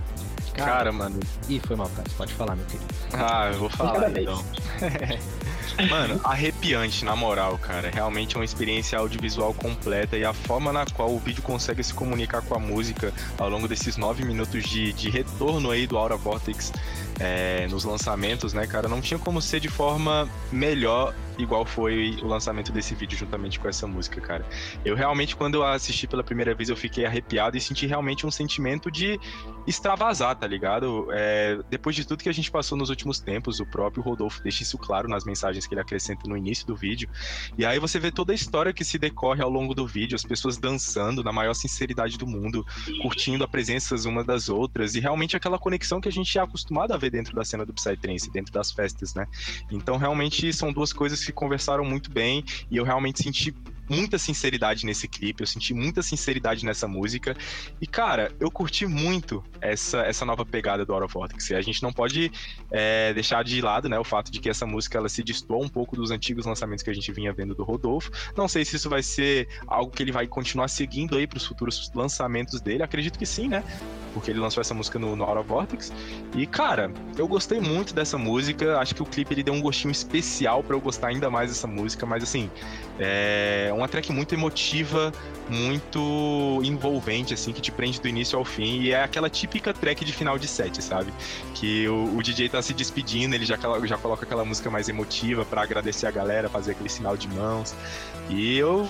Cara, mano. Ih, foi mal, cara. Você pode falar, meu querido. Ah, eu vou falar então. Mano, arrepiante, na moral, cara. Realmente é uma experiência audiovisual completa e a forma na qual o vídeo consegue se comunicar com a música ao longo desses nove minutos de, de retorno aí do Aura Vortex é, nos lançamentos, né, cara? Não tinha como ser de forma melhor igual foi o lançamento desse vídeo juntamente com essa música, cara. Eu realmente, quando eu assisti pela primeira vez, eu fiquei arrepiado e senti realmente um sentimento de extravasar, tá ligado? É, depois de tudo que a gente passou nos últimos tempos, o próprio Rodolfo deixa isso claro nas mensagens que ele acrescenta no início do vídeo. E aí você vê toda a história que se decorre ao longo do vídeo, as pessoas dançando na maior sinceridade do mundo, curtindo a presença uma das outras e realmente aquela conexão que a gente é acostumado a ver dentro da cena do Psytrance, dentro das festas, né? Então realmente são duas coisas que conversaram muito bem e eu realmente senti muita sinceridade nesse clipe, eu senti muita sinceridade nessa música. E, cara, eu curti muito essa, essa nova pegada do Aura Vortex. A gente não pode é, deixar de lado, né, o fato de que essa música ela se destoou um pouco dos antigos lançamentos que a gente vinha vendo do Rodolfo. Não sei se isso vai ser algo que ele vai continuar seguindo aí para os futuros lançamentos dele. Acredito que sim, né? Porque ele lançou essa música no, no Vortex. E, cara, eu gostei muito dessa música. Acho que o clipe ele deu um gostinho especial para eu gostar ainda mais dessa música. Mas, assim, é uma track muito emotiva, muito envolvente, assim, que te prende do início ao fim. E é aquela típica track de final de set, sabe? Que o, o DJ tá se despedindo, ele já, já coloca aquela música mais emotiva para agradecer a galera, fazer aquele sinal de mãos. E eu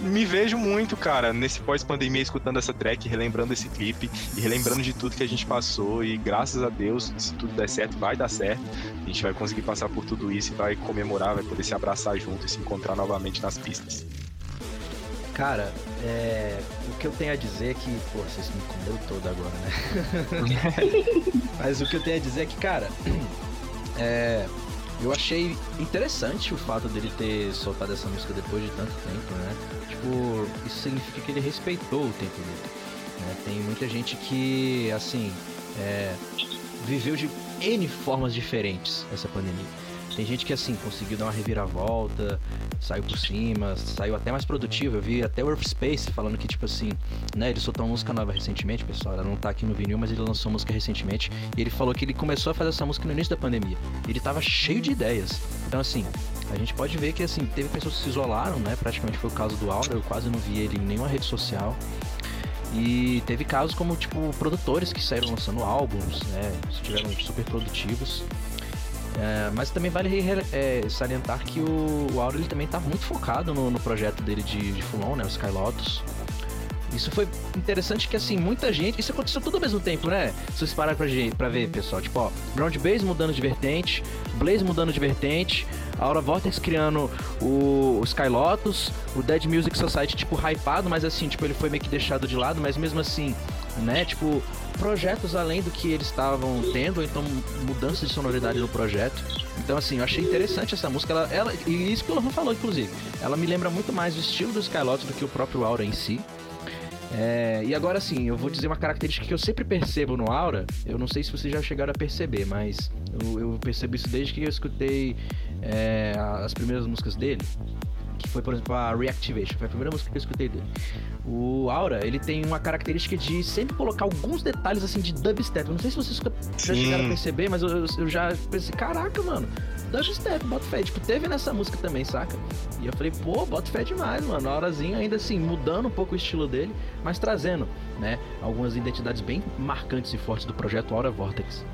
me vejo muito, cara, nesse pós-pandemia escutando essa track, relembrando esse clipe e relembrando de tudo que a gente passou. E graças a Deus, se tudo der certo, vai dar certo. A gente vai conseguir passar por tudo isso e vai comemorar, vai poder se abraçar junto e se encontrar novamente nas pistas. Cara, é, o que eu tenho a dizer é que, pô, vocês me comeram todo agora, né? Mas o que eu tenho a dizer é que, cara, é, eu achei interessante o fato dele ter soltado essa música depois de tanto tempo, né? Tipo, isso significa que ele respeitou o tempo dele. né? Tem muita gente que, assim, é, viveu de N formas diferentes essa pandemia. Tem gente que, assim, conseguiu dar uma reviravolta, saiu por cima, saiu até mais produtivo. Eu vi até o Earth Space falando que, tipo assim, né, ele soltou uma música nova recentemente, pessoal. Ela não tá aqui no vinil, mas ele lançou música recentemente. E ele falou que ele começou a fazer essa música no início da pandemia. Ele tava cheio de ideias. Então, assim, a gente pode ver que, assim, teve pessoas que se isolaram, né? Praticamente foi o caso do Aura. Eu quase não vi ele em nenhuma rede social. E teve casos como, tipo, produtores que saíram lançando álbuns, né? Estiveram super produtivos. É, mas também vale é, salientar que o, o Auro ele também tá muito focado no, no projeto dele de, de Fulon, né? O Sky Lotus. Isso foi interessante que, assim, muita gente. Isso aconteceu tudo ao mesmo tempo, né? Se vocês pararem pra, pra ver, pessoal. Tipo, ó, Ground Base mudando de vertente, Blaze mudando de vertente, Aura Vortex criando o, o Sky Lotus, o Dead Music Society, tipo, hypado, mas assim, tipo, ele foi meio que deixado de lado, mas mesmo assim, né? Tipo, projetos além do que eles estavam tendo, então mudanças de sonoridade no projeto. Então, assim, eu achei interessante essa música. Ela, ela, e isso que o Lohan falou, inclusive. Ela me lembra muito mais o estilo do Skylotus do que o próprio Aura em si. É, e agora sim, eu vou dizer uma característica que eu sempre percebo no Aura. Eu não sei se vocês já chegaram a perceber, mas eu, eu percebo isso desde que eu escutei é, as primeiras músicas dele. Que foi, por exemplo, a Reactivation, foi a primeira música que eu escutei dele. O Aura, ele tem uma característica de sempre colocar alguns detalhes assim de dubstep. Não sei se vocês já chegaram a perceber, mas eu, eu já pensei, caraca, mano, dubstep, bota fé. Tipo, teve nessa música também, saca? E eu falei, pô, bota fé demais, mano. A horazinha ainda assim, mudando um pouco o estilo dele, mas trazendo, né, algumas identidades bem marcantes e fortes do projeto Aura Vortex.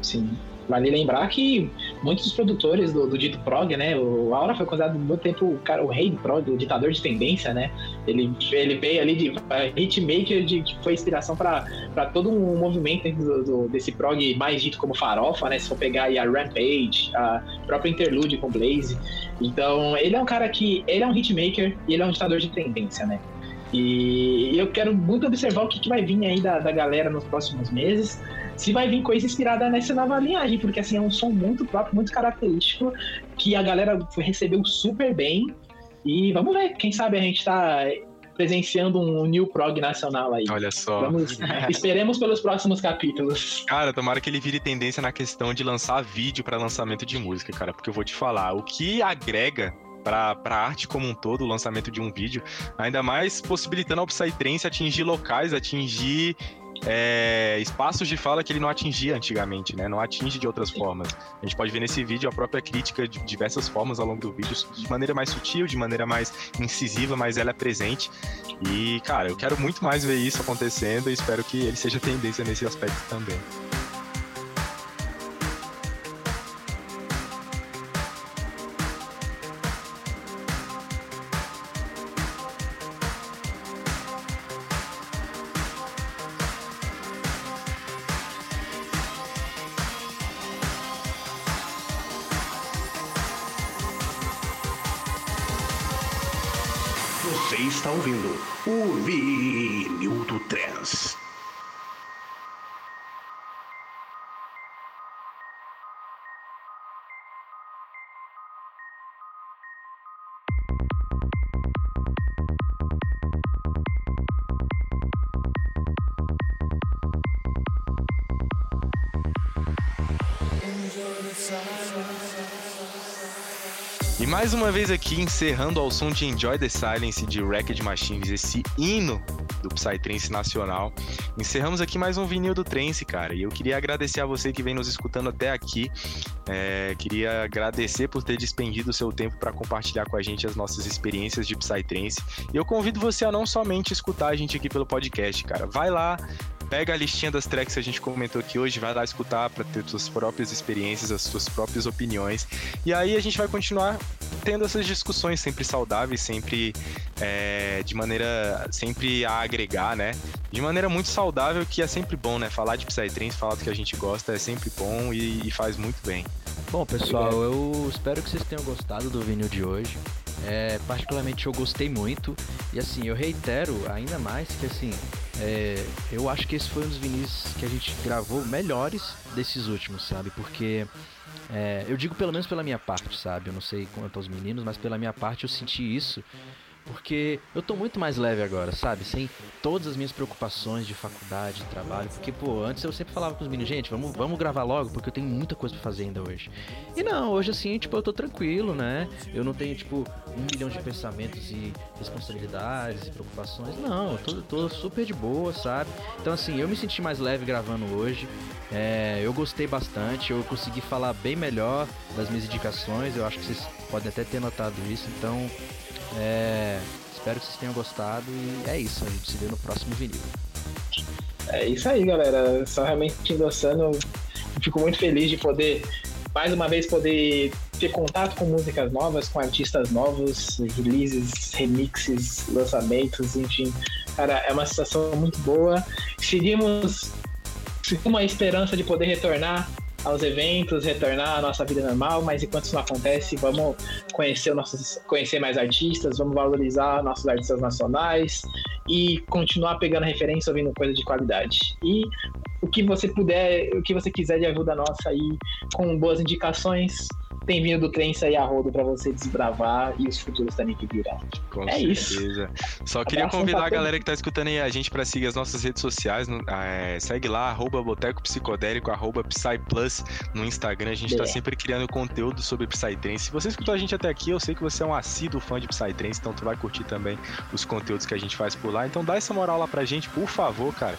Sim. Vale lembrar que muitos dos produtores do, do, dito prog, né? O Aura foi considerado muito tempo o, cara, o rei do prog, o ditador de tendência, né? Ele, ele veio ali de hitmaker, de, que foi inspiração para todo um movimento do, do, desse prog mais dito como farofa, né? Se for pegar aí a Rampage, a própria Interlude com Blaze. Então, ele é um cara que. Ele é um hitmaker e ele é um ditador de tendência, né? E eu quero muito observar o que, que vai vir aí da, da galera nos próximos meses se vai vir coisa inspirada nessa nova linhagem, porque assim é um som muito próprio, muito característico, que a galera recebeu super bem. E vamos ver, quem sabe a gente tá presenciando um new prog nacional aí. Olha só. Vamos, esperemos pelos próximos capítulos. Cara, tomara que ele vire tendência na questão de lançar vídeo para lançamento de música, cara, porque eu vou te falar, o que agrega para a arte como um todo, o lançamento de um vídeo, ainda mais possibilitando ao Psytrance atingir locais, atingir é, espaços de fala que ele não atingia antigamente, né? Não atinge de outras formas. A gente pode ver nesse vídeo a própria crítica de diversas formas ao longo do vídeo, de maneira mais sutil, de maneira mais incisiva, mas ela é presente. E, cara, eu quero muito mais ver isso acontecendo e espero que ele seja tendência nesse aspecto também. Você está ouvindo o Vinil do Trans. Mais uma vez aqui, encerrando ao som de Enjoy the Silence de Wrecked Machines, esse hino do Psytrance Nacional. Encerramos aqui mais um vinil do Trance, cara. E eu queria agradecer a você que vem nos escutando até aqui. É, queria agradecer por ter despendido o seu tempo para compartilhar com a gente as nossas experiências de Psytrance. E eu convido você a não somente escutar a gente aqui pelo podcast, cara. Vai lá, pega a listinha das tracks que a gente comentou aqui hoje, vai lá escutar para ter suas próprias experiências, as suas próprias opiniões. E aí a gente vai continuar tendo essas discussões sempre saudáveis, sempre é, de maneira sempre a agregar, né? De maneira muito saudável, que é sempre bom, né? Falar de Psytrance, falar do que a gente gosta é sempre bom e, e faz muito bem. Bom, pessoal, eu espero que vocês tenham gostado do vinil de hoje. É, particularmente eu gostei muito. E assim, eu reitero ainda mais que assim, é, eu acho que esse foi um dos vinis que a gente gravou melhores desses últimos, sabe? Porque é, eu digo pelo menos pela minha parte, sabe? Eu não sei quanto aos meninos, mas pela minha parte eu senti isso. Porque eu tô muito mais leve agora, sabe? Sem todas as minhas preocupações de faculdade, de trabalho. Porque, pô, antes eu sempre falava com os meninos, gente, vamos, vamos gravar logo, porque eu tenho muita coisa pra fazer ainda hoje. E não, hoje assim, tipo, eu tô tranquilo, né? Eu não tenho, tipo, um milhão de pensamentos e responsabilidades e preocupações. Não, eu tô, tô super de boa, sabe? Então, assim, eu me senti mais leve gravando hoje. É, eu gostei bastante, eu consegui falar bem melhor das minhas indicações. Eu acho que vocês podem até ter notado isso. Então, é, espero que vocês tenham gostado e é isso. A gente se vê no próximo vinil. É isso aí, galera. Só realmente endossando. Fico muito feliz de poder, mais uma vez, poder ter contato com músicas novas, com artistas novos, releases, remixes, lançamentos, enfim. Cara, é uma sensação muito boa. Seguimos com uma esperança de poder retornar aos eventos, retornar à nossa vida normal, mas enquanto isso não acontece, vamos conhecer, nossos, conhecer mais artistas, vamos valorizar nossos artistas nacionais e continuar pegando referência, ouvindo coisa de qualidade. E o que você puder, o que você quiser de ajuda nossa aí, com boas indicações, tem vindo do trem sair a rodo para você desbravar e os futuros também que virão. Com É isso. certeza. Só queria Abração convidar a galera que tá escutando aí a gente pra seguir as nossas redes sociais. no- é, segue lá, arroba Boteco Psicodélico, arroba PsyPlus no Instagram. A gente tá Boa. sempre criando conteúdo sobre Psytrance. Se você escutou a gente até aqui, eu sei que você é um assíduo fã de Psytrance, então tu vai curtir também os conteúdos que a gente faz por lá. Então dá essa moral lá pra gente, por favor, cara.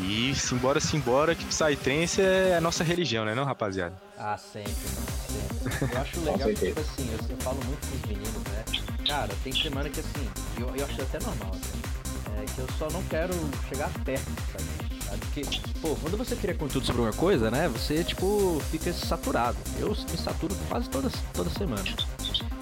E simbora, simbora, que Psytrance é a nossa religião, né não, rapaziada? Ah, sempre, mano, sempre. Eu acho legal que, tipo assim, eu, eu falo muito com os meninos, né? Cara, tem semana que assim, eu, eu acho até normal, né? É que eu só não quero chegar perto, sabe? Porque, pô, quando você cria conteúdo sobre uma coisa, né? Você, tipo, fica saturado. Eu me saturo quase toda, toda semana.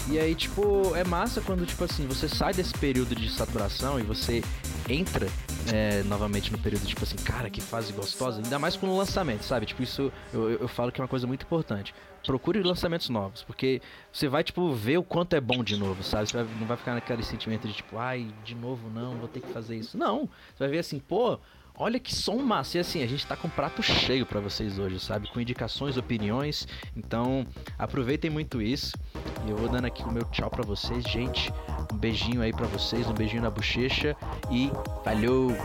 E aí, tipo, é massa quando, tipo assim, você sai desse período de saturação e você entra é, novamente no período, tipo assim, cara, que fase gostosa, ainda mais com o lançamento, sabe? Tipo, isso eu, eu falo que é uma coisa muito importante. Procure lançamentos novos, porque você vai, tipo, ver o quanto é bom de novo, sabe? Você vai- não vai ficar naquele sentimento de, tipo, ai, de novo não, vou ter que fazer isso. Não, você vai ver assim, pô, Olha que som massa. E assim, a gente tá com um prato cheio pra vocês hoje, sabe? Com indicações, opiniões. Então, aproveitem muito isso. E eu vou dando aqui o meu tchau pra vocês, gente. Um beijinho aí pra vocês, um beijinho na bochecha e valeu!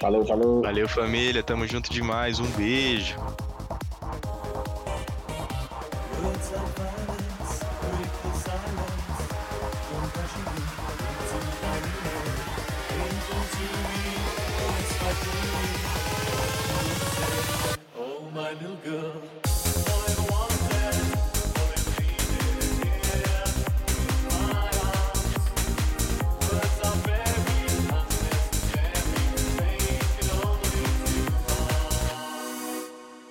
Falou, falou. Valeu, família. Tamo junto demais. Um beijo. My little girl.